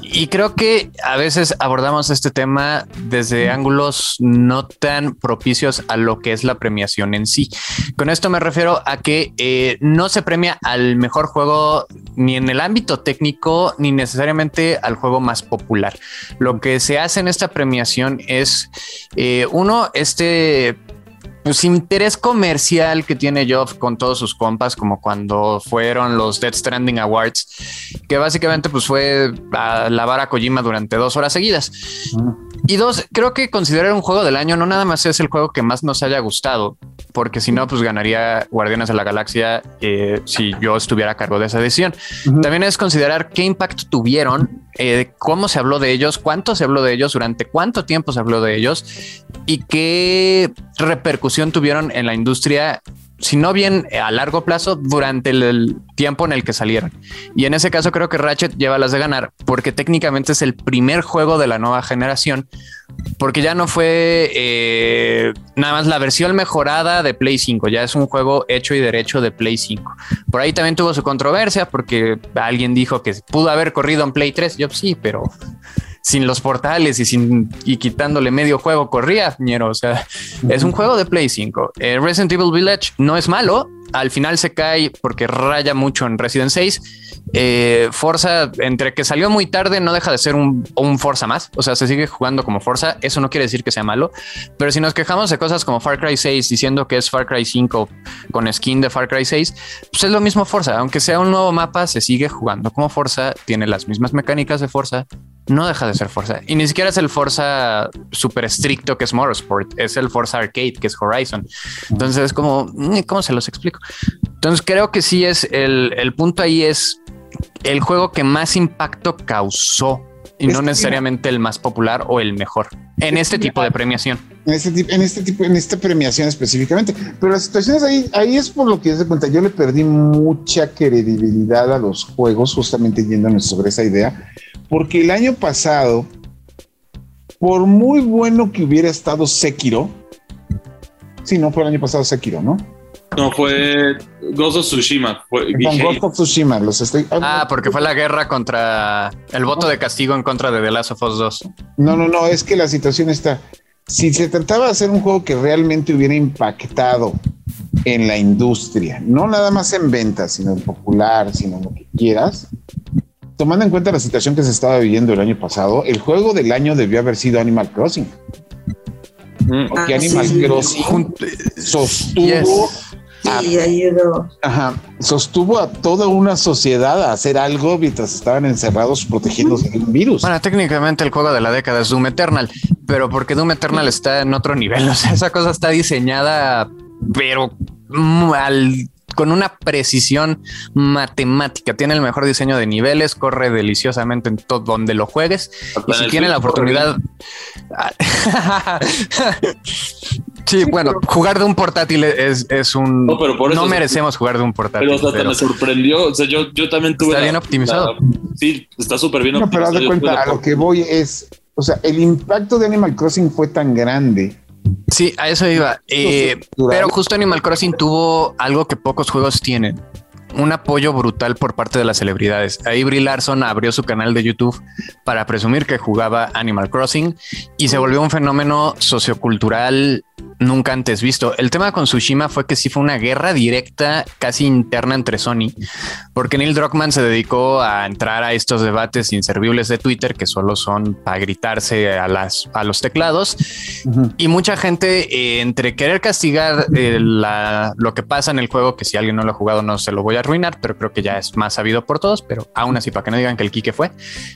Y creo que a veces abordamos este tema desde ángulos no tan propicios a lo que es la premiación en sí. Con esto me refiero a que eh, no se premia al mejor juego ni en el ámbito técnico ni necesariamente al juego más popular. Lo que se hace en esta premiación es, eh, uno, este pues, interés comercial que tiene Geoff con todos sus compas, como cuando fueron los Dead Stranding Awards, que básicamente pues fue a lavar a Kojima durante dos horas seguidas. Y dos, creo que considerar un juego del año no nada más es el juego que más nos haya gustado, porque si no, pues ganaría Guardianes de la Galaxia eh, si yo estuviera a cargo de esa decisión. También es considerar qué impacto tuvieron, eh, cómo se habló de ellos, cuánto se habló de ellos, durante cuánto tiempo se habló de ellos y qué repercusión tuvieron en la industria, si no bien a largo plazo, durante el, tiempo en el que salieron. Y en ese caso creo que Ratchet lleva las de ganar porque técnicamente es el primer juego de la nueva generación. Porque ya no fue eh, nada más la versión mejorada de Play 5, ya es un juego hecho y derecho de Play 5. Por ahí también tuvo su controversia porque alguien dijo que pudo haber corrido en Play 3. Yo sí, pero sin los portales y sin y quitándole medio juego corría, ñero. O sea, es un juego de Play 5. Eh, Resident Evil Village no es malo. Al final se cae porque raya mucho en Resident 6. Eh, Forza, entre que salió muy tarde, no deja de ser un, un Forza más. O sea, se sigue jugando como Forza. Eso no quiere decir que sea malo. Pero si nos quejamos de cosas como Far Cry 6 diciendo que es Far Cry 5 con skin de Far Cry 6, pues es lo mismo Forza. Aunque sea un nuevo mapa, se sigue jugando como Forza. Tiene las mismas mecánicas de Forza. No deja de ser Forza. Y ni siquiera es el Forza súper estricto que es Motorsport. Es el Forza Arcade que es Horizon. Entonces es como, mm, ¿cómo se los explico? Entonces creo que sí es el, el punto ahí es el juego que más impacto causó y no que- necesariamente el más popular o el mejor en este tipo de premiación. En este tipo, en este tipo, en esta premiación específicamente. Pero las situaciones ahí, ahí es por lo que se cuenta. Yo le perdí mucha credibilidad a los juegos, justamente yéndonos sobre esa idea, porque el año pasado, por muy bueno que hubiera estado Sekiro, sí, no fue el año pasado Sekiro, ¿no? No, fue Ghost of Tsushima. Fue, Con Ghost of Tsushima, los estoy. Ah, porque fue la guerra contra el voto de castigo en contra de The Last of Us 2. No, no, no, es que la situación está. Si se trataba de hacer un juego que realmente hubiera impactado en la industria, no nada más en ventas, sino en popular, sino en lo que quieras, tomando en cuenta la situación que se estaba viviendo el año pasado, el juego del año debió haber sido Animal Crossing. mm, Porque Ah, Animal sí. Crossing sostuvo Yes. Sí, ayudó. Ajá, sostuvo a toda una sociedad a hacer algo mientras estaban encerrados protegiéndose de un virus. Bueno, técnicamente el juego de la década es Doom Eternal, pero porque Doom Eternal está en otro nivel. O sea, esa cosa está diseñada, pero al con una precisión matemática. Tiene el mejor diseño de niveles, corre deliciosamente en todo donde lo juegues. Hasta y si tiene la oportunidad. sí, bueno, jugar de un portátil es, es un. No, pero por eso- no merecemos jugar de un portátil. Pero hasta pero- me sorprendió. O sea, yo, yo también tuve. Está la- bien optimizado. la- sí, está súper bien No, pero haz optimizado. de cuenta, a lo que voy es, o sea, el impacto de Animal Crossing fue tan grande. Sí, a eso iba. Eh, pero justo Animal Crossing tuvo algo que pocos juegos tienen. Un apoyo brutal por parte de las celebridades. Ahí Brie Larson abrió su canal de YouTube para presumir que jugaba Animal Crossing y se volvió un fenómeno sociocultural nunca antes visto. El tema con Tsushima fue que sí fue una guerra directa, casi interna entre Sony, porque Neil Druckmann se dedicó a entrar a estos debates inservibles de Twitter que solo son para gritarse a, las, a los teclados y mucha gente eh, entre querer castigar eh, la- lo que pasa en el juego, que si alguien no lo ha jugado no se lo voy a arruinar, pero creo que ya es más sabido por todos, pero aún así para que no digan que el Kike fue,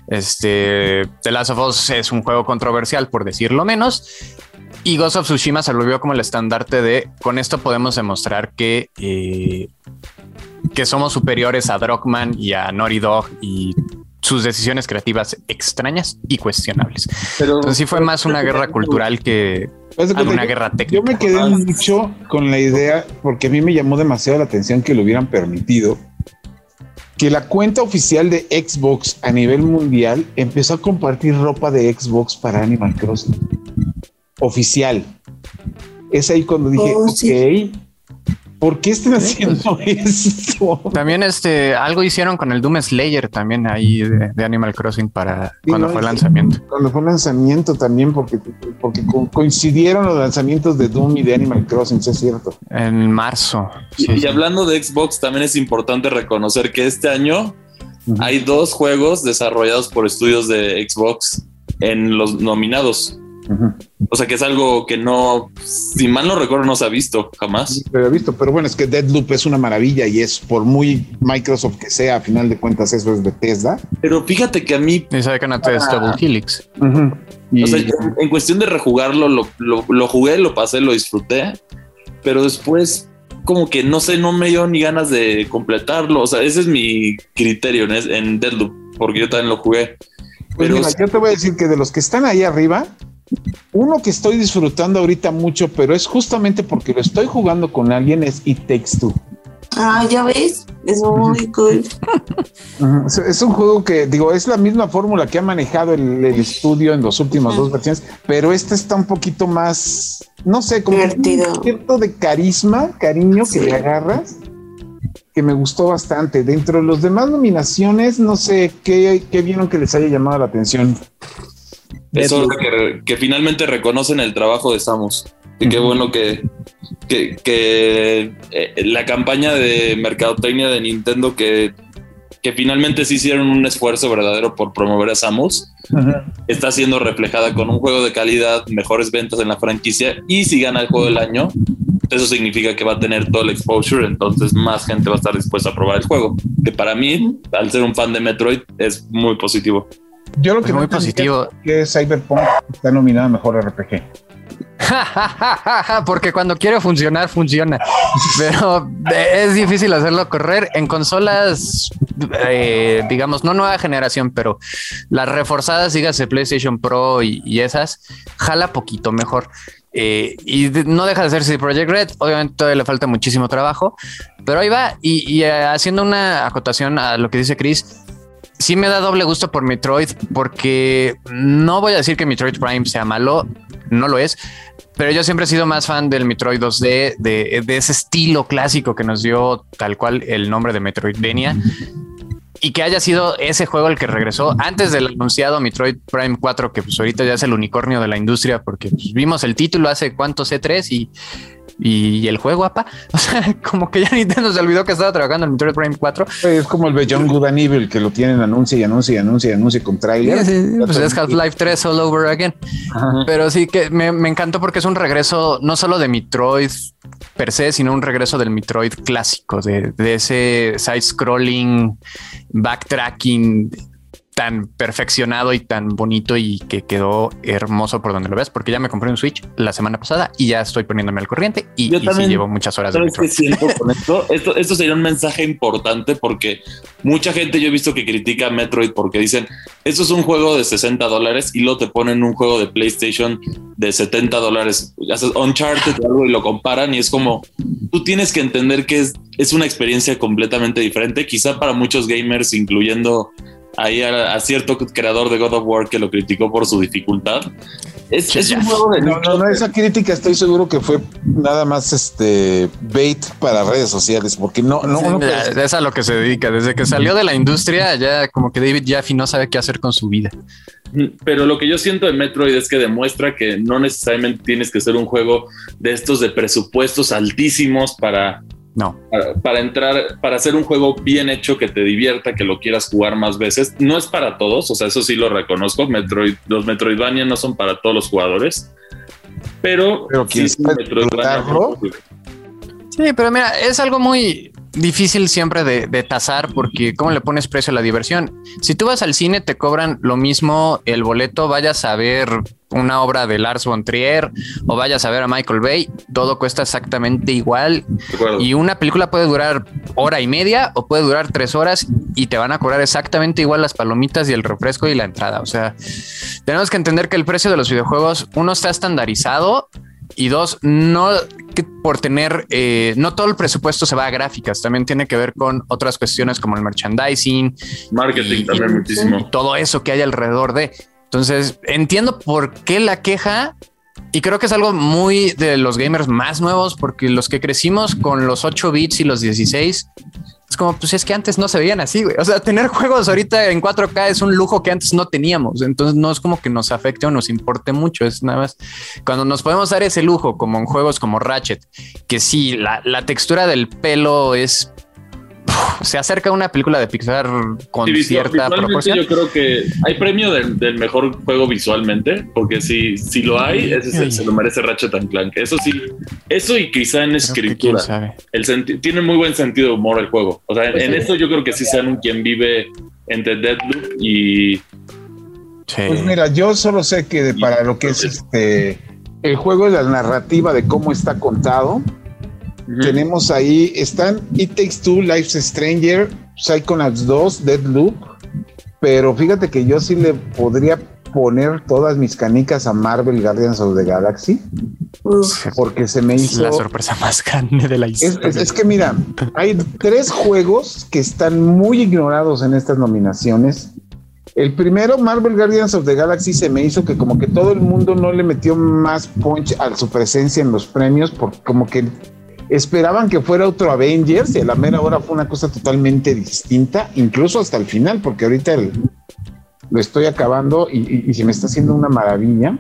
este The Last of Us es un juego controversial por decirlo menos. Y Ghost of Tsushima se volvió como el estandarte de con esto podemos demostrar que, eh, que somos superiores a Druckmann y a Naughty Dog y sus decisiones creativas extrañas y cuestionables. Pero, Entonces sí fue más una guerra cultural que una yo- guerra Yo técnica. me quedé mucho con la idea, porque a mí me llamó demasiado la atención que lo hubieran permitido, que la cuenta oficial de Xbox a nivel mundial empezó a compartir ropa de Xbox para Animal Crossing. Oficial. Es ahí cuando dije, Oh, ok. ¿por qué están haciendo esto? También este algo hicieron con el Doom Slayer también ahí de, de Animal Crossing para Sí, cuando no, fue el lanzamiento. Cuando fue el lanzamiento también, porque, porque co- coincidieron los lanzamientos de Doom y de Animal Crossing, sí es cierto. En marzo. y, Sí, y sí. hablando de Xbox, también es importante reconocer que este año hay dos juegos desarrollados por estudios de Xbox en los nominados. O sea que es algo que no, si mal no recuerdo, no se ha visto jamás. Pero he visto, pero bueno, es que Deadloop es una maravilla y es por muy Microsoft que sea, a final de cuentas eso es Bethesda. Pero fíjate que a mí, Y sabe que no te es Double Helix. Y o sea, yo en cuestión de rejugarlo, lo, lo, lo jugué, lo pasé, lo disfruté, pero después como que no sé, no me dio ni ganas de completarlo. O sea, ese es mi criterio en, en Deadloop, porque yo también lo jugué. pues Pero mira, yo te voy a decir que de los que están ahí arriba, uno que estoy disfrutando ahorita mucho, pero es justamente porque lo estoy jugando con alguien, es It Takes Two. Ah, ya ves, es muy cool. Es- un juego que, digo, es la misma fórmula que ha manejado el, el estudio en los últimos dos versiones, pero este está un poquito más, no sé, como Divertido. un cierto de carisma, cariño que le agarras, que me gustó bastante. Dentro de los demás nominaciones, no sé qué, qué vieron que les haya llamado la atención. Eso Deadloop. que, que finalmente reconocen el trabajo de Samus. Y qué bueno que, que, que, eh, la campaña de mercadotecnia de Nintendo que, que finalmente sí hicieron un esfuerzo verdadero por promover a Samus está siendo reflejada con un juego de calidad, mejores ventas en la franquicia y si gana el juego del año, eso significa que va a tener todo el exposure, entonces más gente va a estar dispuesta a probar el juego, que para mí, al ser un fan de Metroid, es muy positivo. Yo lo Es que no muy positivo. es que Cyberpunk está nominado a mejor RPG. Porque cuando quiere funcionar, funciona. Pero eh, es difícil hacerlo correr en consolas, eh, digamos, no nueva generación, pero las reforzadas, dígase PlayStation Pro y, y esas, jala poquito mejor. Eh, y no deja de ser CD Projekt Red. Obviamente todavía le falta muchísimo trabajo, pero ahí va. Y, y, haciendo una acotación a lo que dice Chris, sí me da doble gusto por Metroid, porque no voy a decir que Metroid Prime sea malo, no lo es, pero yo siempre he sido más fan del Metroid 2D, de, ese estilo clásico que nos dio tal cual el nombre de Metroidvania. Y que haya sido ese juego el que regresó antes del anunciado Metroid Prime 4, que pues ahorita ya es el unicornio de la industria, porque pues, vimos el título hace cuánto C3 y, y el juego, apa. O sea, como que ya Nintendo se olvidó que estaba trabajando en Metroid Prime 4. Es como el Beyond Good and Evil, que lo tienen anuncia y anuncia y anuncia y anuncia con trailer. Pues es Half-Life 3 all over again. Pero sí que me, me encantó porque es un regreso no solo de Metroid per se, sino un regreso del Metroid clásico, de, de ese side-scrolling, backtracking tan perfeccionado y tan bonito y que quedó hermoso por donde lo ves, porque ya me compré un Switch la semana pasada y ya estoy poniéndome al corriente y, Yo y sí también- llevo muchas horas de ¿Sabes qué Metroid. siento con esto? esto? Esto sería un mensaje importante porque mucha gente yo he visto que critica a Metroid porque dicen, esto es un juego de 60 dólares y luego te ponen un juego de PlayStation de 70 dólares. Haces Uncharted o algo y lo comparan y es como, tú tienes que entender que es, es una experiencia completamente diferente. Quizá para muchos gamers, incluyendo ahí a, a cierto creador de God of War que lo criticó por su dificultad. Es, es un juego de No, no, no, esa crítica estoy seguro que fue nada más este bait para redes sociales, porque no, no, no Ya, es a lo que se dedica. Desde que salió de la industria, ya como que David Jaffe no sabe qué hacer con su vida. Pero lo que yo siento de Metroid es que demuestra que no necesariamente tienes que ser un juego de estos de presupuestos altísimos para, No, para, para entrar, para hacer un juego bien hecho que te divierta, que lo quieras jugar más veces. No es para todos, o sea, eso sí lo reconozco. Metroid, los Metroidvania no son para todos los jugadores, pero, Pero quien es Metroidvania. Sí, pero mira, es algo muy difícil siempre de, de tasar porque cómo le pones precio a la diversión. Si tú vas al cine te cobran lo mismo el boleto, vayas a ver una obra de Lars von Trier o vayas a ver a Michael Bay, todo cuesta exactamente igual y una película puede durar hora y media o puede durar tres horas y te van a cobrar exactamente igual las palomitas y el refresco y la entrada. O sea, tenemos que entender que el precio de los videojuegos, uno está estandarizado y dos, no que por tener, eh, no todo el presupuesto se va a gráficas, también tiene que ver con otras cuestiones como el merchandising, Marketing y- también y- muchísimo. todo eso que hay alrededor de. Entonces, entiendo por qué la queja y creo que es algo muy de los gamers más nuevos, porque los que crecimos con los 8 bits y los 16, es como, pues es que antes no se veían así. O sea, tener juegos ahorita en 4K es un lujo que antes no teníamos. Entonces, no es como que nos afecte o nos importe mucho. Es nada más cuando nos podemos dar ese lujo, como en juegos como Ratchet, que sí, la, la textura del pelo es. Se acerca a una película de Pixar con Sí, cierta proporción. Yo creo que hay premio del, del mejor juego visualmente, porque si, si lo hay, ese se, lo merece Ratchet and Clank. Eso sí, eso y quizá en Creo escritura. El tiene muy buen sentido de humor el juego. O sea, en, en eso yo creo que sí sean un quien vive entre Deadloop y Sí. Pues mira, yo solo sé que de- para lo que es este el juego y la narrativa de cómo está contado, tenemos ahí, están It Takes Two, Life's Stranger, Psychonauts 2, Deadloop, pero fíjate que yo sí le podría poner todas mis canicas a Marvel Guardians of the Galaxy, porque se me Es hizo... la sorpresa más grande de la Es, historia. es- es que mira, hay tres juegos que están muy ignorados en estas nominaciones. El primero, Marvel Guardians of the Galaxy, se me hizo que como que todo el mundo no le metió más punch a su presencia en los premios, porque como que esperaban que fuera otro Avengers y a la mera hora fue una cosa totalmente distinta, incluso hasta el final, porque ahorita el- lo estoy acabando y, y- y se me está haciendo una maravilla.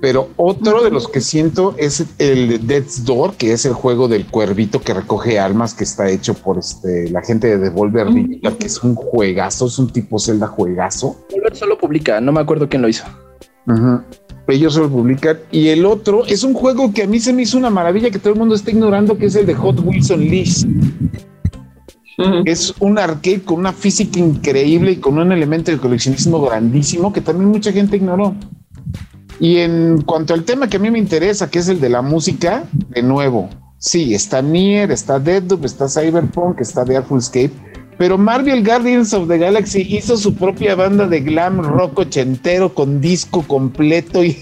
Pero otro de los que siento es el de Death's Door, que es el juego del cuervito que recoge almas, que está hecho por este, la gente de Devolver Digital, que es un juegazo, es un tipo Zelda juegazo. Volver solo publica, no me acuerdo quién lo hizo. Ujú. Ellos lo publican. Y el otro es un juego que a mí se me hizo una maravilla que todo el mundo está ignorando, que es el de Hot Wheels Unleashed. Es un arcade con una física increíble y con un elemento de coleccionismo grandísimo que también mucha gente ignoró. Y en cuanto al tema que a mí me interesa, que es el de la música, de nuevo, sí, está Nier, está Deadloop, está Cyberpunk, está The Artful Escape, pero Marvel Guardians of the Galaxy hizo su propia banda de glam rock ochentero con disco completo y,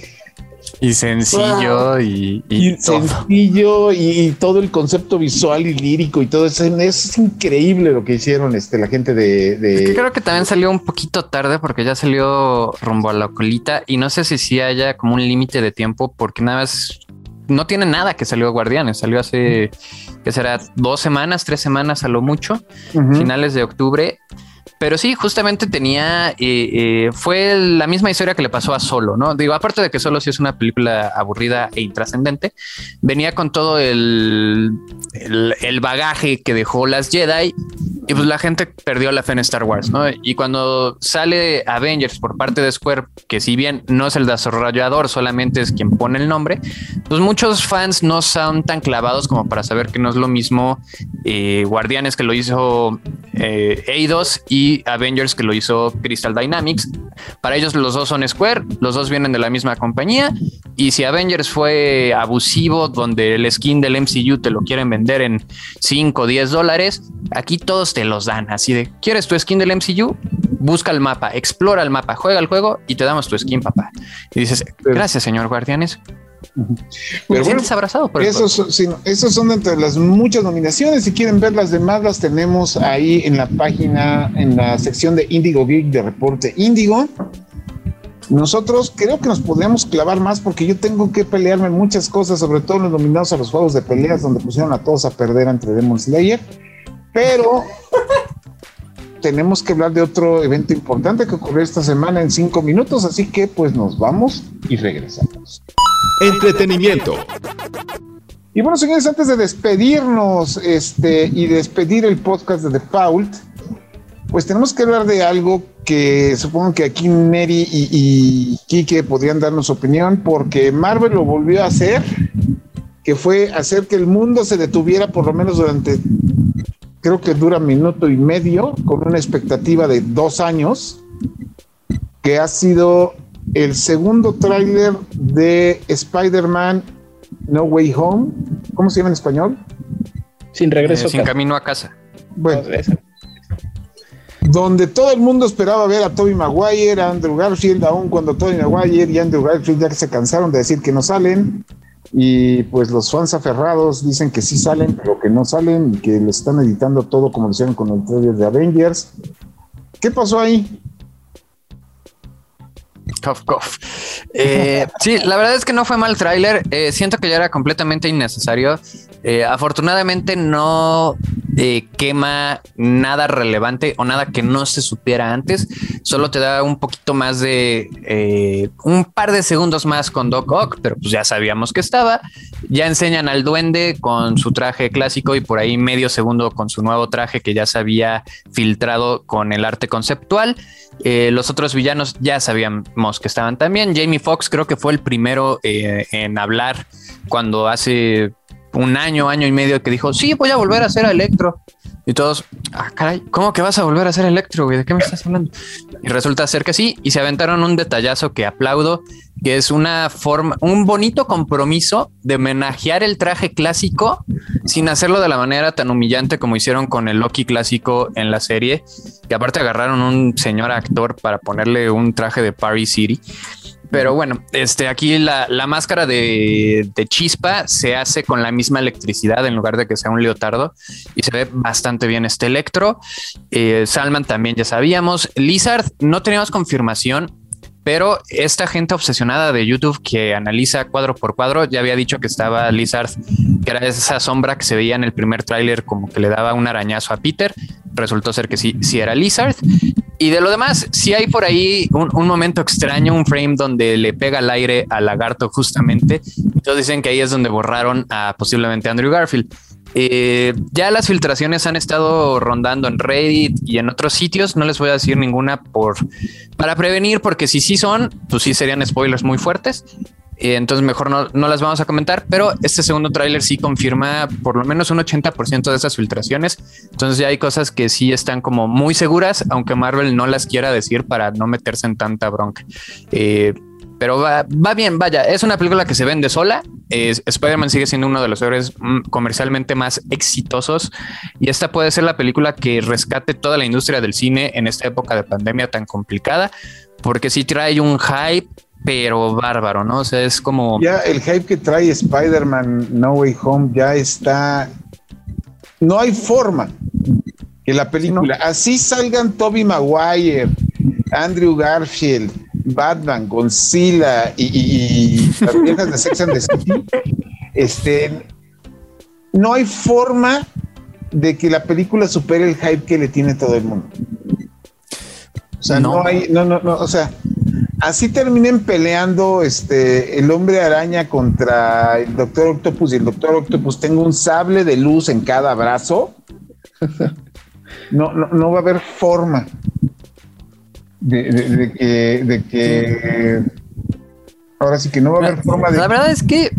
Y sencillo y, y y todo. sencillo y, todo el concepto visual y lírico y todo eso. Es increíble lo que hicieron este, la gente de... de- Es que creo que también salió un poquito tarde porque ya salió rumbo a la colita y no sé si sí haya como un límite de tiempo porque nada más no tiene nada que salió Guardianes. Salió hace, que será dos semanas, tres semanas a lo mucho, finales de octubre. Pero sí, justamente tenía, eh, eh, fue la misma historia que le pasó a Solo, ¿no? Digo, aparte de que Solo sí es una película aburrida e intrascendente, venía con todo el, el, el bagaje que dejó las Jedi Y pues la gente perdió la fe en Star Wars, ¿no? Y cuando sale Avengers por parte de Square, que si bien no es el desarrollador, solamente es quien pone el nombre, pues muchos fans no son tan clavados como para saber que no es lo mismo eh, Guardianes que lo hizo eh, Eidos y Avengers que lo hizo Crystal Dynamics. Para ellos los dos son Square, los dos vienen de la misma compañía y si Avengers fue abusivo, donde el skin del MCU te lo quieren vender en 5 o 10 dólares, aquí todos te los dan. Así de, ¿quieres tu skin del MCU? Busca el mapa, explora el mapa, juega el juego y te damos tu skin, papá. Y dices, gracias, señor Guardianes. Pero bueno, abrazado por esos, son, esos son entre las muchas nominaciones. Si quieren ver las demás, las tenemos ahí en la página, en la sección de Indigo Geek de Reporte Indigo. Nosotros creo que nos podríamos clavar más porque yo tengo que pelearme muchas cosas, sobre todo los nominados a los juegos de peleas, donde pusieron a todos a perder entre Demon Slayer. Pero tenemos que hablar de otro evento importante que ocurrió esta semana en cinco minutos, así que pues nos vamos y regresamos. Entretenimiento. Y bueno, señores, antes de despedirnos este, y despedir el podcast de The Fault, pues tenemos que hablar de algo que supongo que aquí Neri y, y Kike podrían darnos opinión, porque Marvel lo volvió a hacer, que fue hacer que el mundo se detuviera por lo menos durante, creo que dura minuto y medio, con una expectativa de dos años, que ha sido el segundo tráiler de Spider-Man No Way Home. ¿Cómo se llama en español? Sin regreso. Eh, sin camino a casa. Bueno, donde todo el mundo esperaba ver a Tobey Maguire, a Andrew Garfield, aún cuando Tobey Maguire y Andrew Garfield ya se cansaron de decir que no salen. Y pues los fans aferrados dicen que sí salen, pero que no salen que le están editando todo como lo hicieron con el trailer de Avengers. ¿Qué pasó ahí? Cough, cough. Eh, sí, la verdad es que no fue mal tráiler. Eh, siento que ya era completamente innecesario. Eh, afortunadamente no quema nada relevante o nada que no se supiera antes. Solo te da un poquito más de un par de segundos más con Doc Ock, pero pues ya sabíamos que estaba. Ya enseñan al duende con su traje clásico y por ahí medio segundo con su nuevo traje que ya se había filtrado con el arte conceptual. los otros villanos ya sabíamos que estaban también. Jamie Foxx creo que fue el primero eh, en hablar cuando hace un año, año y medio que dijo, sí, voy a volver a hacer Electro. Y todos, ah, caray, ¿cómo que vas a volver a hacer Electro? ¿De qué me estás hablando? Y resulta ser que sí, y se aventaron un detallazo que aplaudo, que es una forma, un bonito compromiso de homenajear el traje clásico sin hacerlo de la manera tan humillante como hicieron con el Loki clásico en la serie, que aparte agarraron un señor actor para ponerle un traje de Paris City. Pero bueno, este aquí la, máscara de, chispa se hace con la misma electricidad en lugar de que sea un leotardo y se ve bastante bien este electro. Eh, Salman también ya sabíamos. Lizard no teníamos confirmación, pero esta gente obsesionada de YouTube que analiza cuadro por cuadro ya había dicho que estaba Lizard, que era esa sombra que se veía en el primer tráiler como que le daba un arañazo a Peter. Resultó ser que sí, sí era Lizard. Y de lo demás, si hay por ahí un, momento extraño, un frame donde le pega el aire al lagarto justamente. Todos dicen que ahí es donde borraron a posiblemente Andrew Garfield. Eh, ya las filtraciones han estado rondando en Reddit y en otros sitios. No les voy a decir ninguna por para prevenir, porque si sí son, pues sí serían spoilers muy fuertes. Eh, entonces mejor no, no, las vamos a comentar, pero este segundo tráiler sí confirma por lo menos un 80% de esas filtraciones. Entonces ya hay cosas que sí están como muy seguras, aunque Marvel no las quiera decir para no meterse en tanta bronca. Eh, pero va, bien, vaya, es una película que se vende sola. Spider-Man sigue siendo uno de los héroes mm, comercialmente más exitosos y esta puede ser la película que rescate toda la industria del cine en esta época de pandemia tan complicada, porque sí trae un hype, pero bárbaro, ¿no? O sea, es como... Ya el hype que trae Spider-Man No Way Home ya está... No hay forma que la película, así salgan Toby Maguire, Andrew Garfield, Batman, Godzilla y, y, las viejas de Sex and the City, este, no hay forma de que la película supere el hype que le tiene todo el mundo. O sea, no, hay, no, no, no, o sea, así terminen peleando este el hombre araña contra el doctor Octopus y el doctor Octopus tenga un sable de luz en cada brazo. No, no, no va a haber forma de, de- de que, de que ahora sí que no va a haber forma de La verdad es que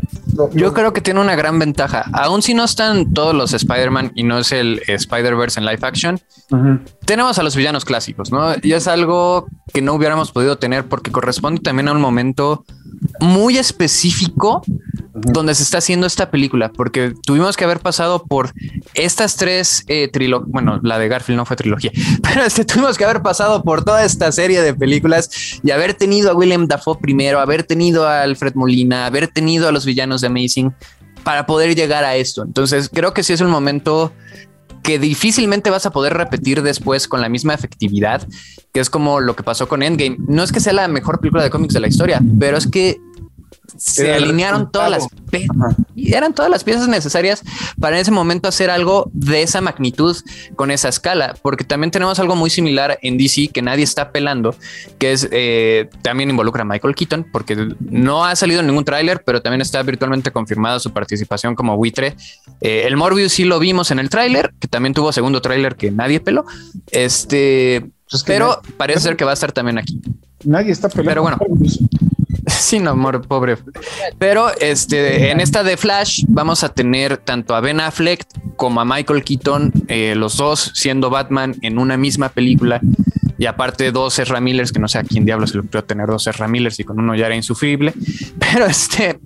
yo creo que tiene una gran ventaja. Aún si no están todos los Spider-Man y no es el Spider-Verse en live action, tenemos a los villanos clásicos, ¿no? Y es algo que no hubiéramos podido tener porque corresponde también a un momento muy específico donde se está haciendo esta película, porque tuvimos que haber pasado por estas tres trilogías, bueno, la de Garfield no fue trilogía, pero este, tuvimos que haber pasado por toda esta serie de películas y haber tenido a William Dafoe primero, haber tenido a Alfred Molina, haber tenido a los villanos de Amazing para poder llegar a esto. Entonces, creo que sí es un momento que difícilmente vas a poder repetir después con la misma efectividad, que es como lo que pasó con Endgame. No es que sea la mejor película de cómics de la historia, pero es que se Era alinearon todas las y eran todas las piezas necesarias para en ese momento hacer algo de esa magnitud con esa escala, porque también tenemos algo muy similar en DC que nadie está pelando, que es eh, también involucra a Michael Keaton, porque no ha salido en ningún tráiler, pero también está virtualmente confirmada su participación como buitre. Eh, el Morbius sí lo vimos en el tráiler, que también tuvo segundo tráiler que nadie peló, este, Pues pero parece ser que va a estar también aquí. nadie está peleando. Pero bueno. Sí, no, amor, pobre. Pero este, en esta de Flash vamos a tener tanto a Ben Affleck como a Michael Keaton, eh, los dos siendo Batman en una misma película. Y aparte dos Ezra Millers, que no sé a quién diablos se le ocurrió tener dos Ezra Millers y con uno ya era insufrible. Pero este,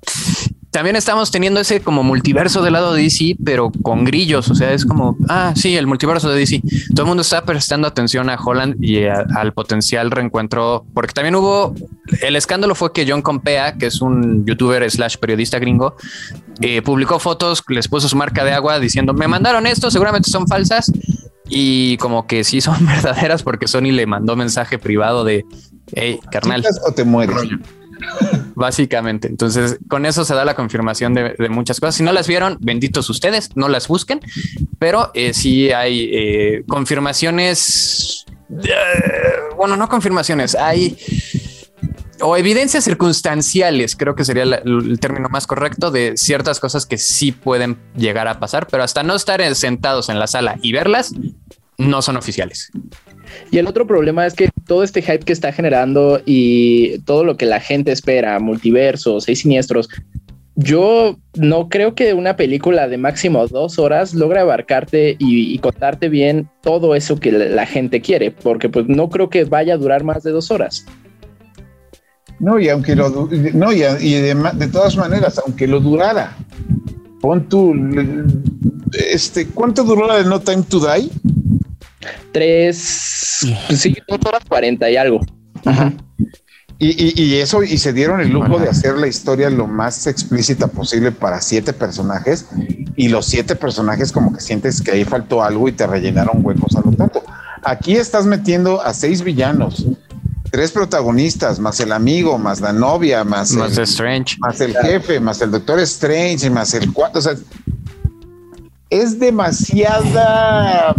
también estamos teniendo ese como multiverso del lado de DC, pero con grillos. O sea, es como, ah, sí, el multiverso de DC. Todo el mundo está prestando atención a Holland y a- al potencial reencuentro, porque también hubo el escándalo fue que John Compea, que es un youtuber slash periodista gringo, eh, publicó fotos, les puso su marca de agua diciendo, me mandaron esto, seguramente son falsas. Y como que sí son verdaderas porque Sony le mandó mensaje privado de, hey, carnal, ¿Quitas o te mueres. Básicamente. Entonces, con eso se da la confirmación de, muchas cosas. Si no las vieron, benditos ustedes, no las busquen, pero eh, sí hay eh, confirmaciones, eh, bueno, no confirmaciones, hay o evidencias circunstanciales, creo que sería el término más correcto de ciertas cosas que sí pueden llegar a pasar, pero hasta no estar en- sentados en la sala y verlas, no son oficiales. Y el otro problema es que todo este hype que está generando y todo lo que la gente espera, multiversos, seis siniestros, yo no creo que una película de máximo dos horas logre abarcarte y, contarte bien todo eso que la, gente quiere, porque pues no creo que vaya a durar más de dos horas. No, y aunque lo no, y, y de, todas maneras, aunque lo durara, pon le- este, ¿cuánto duró la de No Time to Die? Tres, pues sí, dos horas cuarenta y algo. Ajá. Y, y- y eso, y se dieron el lujo de hacer la historia lo más explícita posible para siete personajes, y los siete personajes como que sientes que ahí faltó algo y te rellenaron huecos a lo tanto. Aquí estás metiendo a seis villanos, tres protagonistas, más el amigo, más la novia, más, Más el, Strange. más el jefe, más el Doctor Strange, más el cuatro. O sea, es demasiada.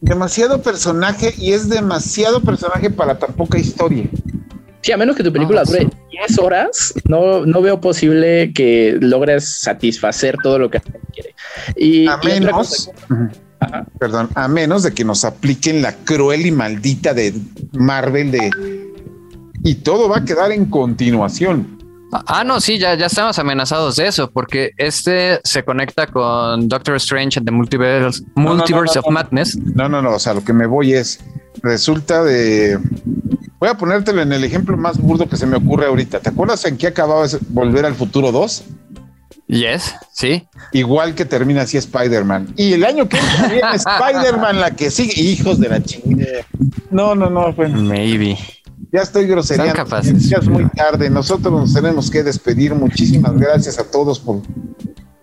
Demasiado personaje y es demasiado personaje para tan poca historia. Sí, a menos que tu película Ah, sí. dure 10 horas, no, no veo posible que logres satisfacer todo lo que quiere. Y, A y menos, Ajá. perdón, a menos de que nos apliquen la cruel y maldita de Marvel de y todo va a quedar en continuación. Ah, no, sí, ya, ya estamos amenazados de eso, porque este se conecta con Doctor Strange and the Multiverse, no, no, Multiverse no, of. Madness. No, no, no, o sea, lo que me voy es, resulta de, voy a ponértelo en el ejemplo más burdo que se me ocurre ahorita. ¿Te acuerdas en qué acababa Volver al Futuro 2? Yes, sí. Igual que termina así Spider-Man. Y el año que viene Spider-Man la que sigue, hijos de la chingada. No, no, no, bueno. Maybe. Ya estoy grosería. Ya es muy tarde. Nosotros nos tenemos que despedir. Muchísimas gracias a todos por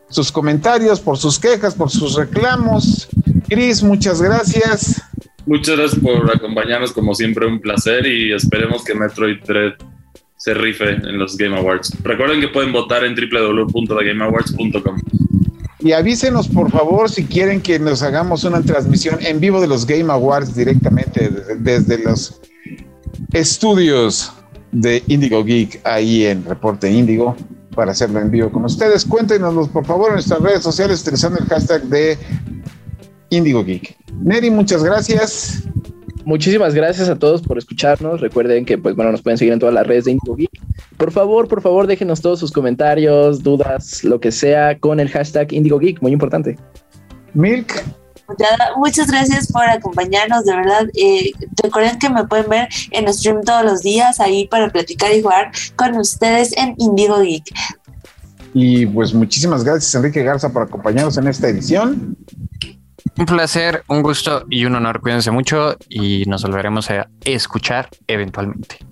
sus comentarios, por sus quejas, por sus reclamos. Chris, muchas gracias. Muchas gracias por acompañarnos, como siempre, un placer y esperemos que Metroid Dread se rife en los Game Awards. Recuerden que pueden votar en www.thegameawards.com. Y avísenos, por favor, si quieren que nos hagamos una transmisión en vivo de los Game Awards directamente desde, desde los estudios de Indigo Geek ahí en Reporte Indigo para hacerlo en vivo con ustedes. Cuéntenos, por favor, en nuestras redes sociales utilizando el hashtag de Indigo Geek. Neri, muchas gracias. Muchísimas gracias a todos por escucharnos. Recuerden que, pues bueno, nos pueden seguir en todas las redes de Indigo Geek. Por favor, por favor, déjenos todos sus comentarios, dudas, lo que sea, con el hashtag Indigo Geek, muy importante. Milk. Muchas gracias por acompañarnos, de verdad. Eh, recuerden que me pueden ver en stream todos los días ahí para platicar y jugar con ustedes en Indigo Geek. Y pues muchísimas gracias, Enrique Garza, por acompañarnos en esta edición. Un placer, un gusto y un honor. Cuídense mucho y nos volveremos a escuchar eventualmente.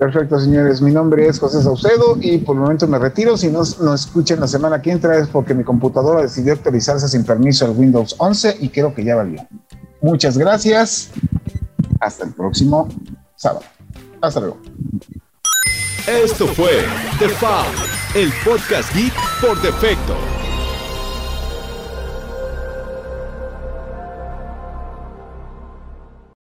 Perfecto, señores. Mi nombre es José Saucedo y por el momento me retiro. Si no nos escuchan la semana que entra es porque mi computadora decidió actualizarse sin permiso al Windows 11 y creo que ya valió. Muchas gracias. Hasta el próximo sábado. Hasta luego. Esto fue The Foul, el podcast geek por defecto.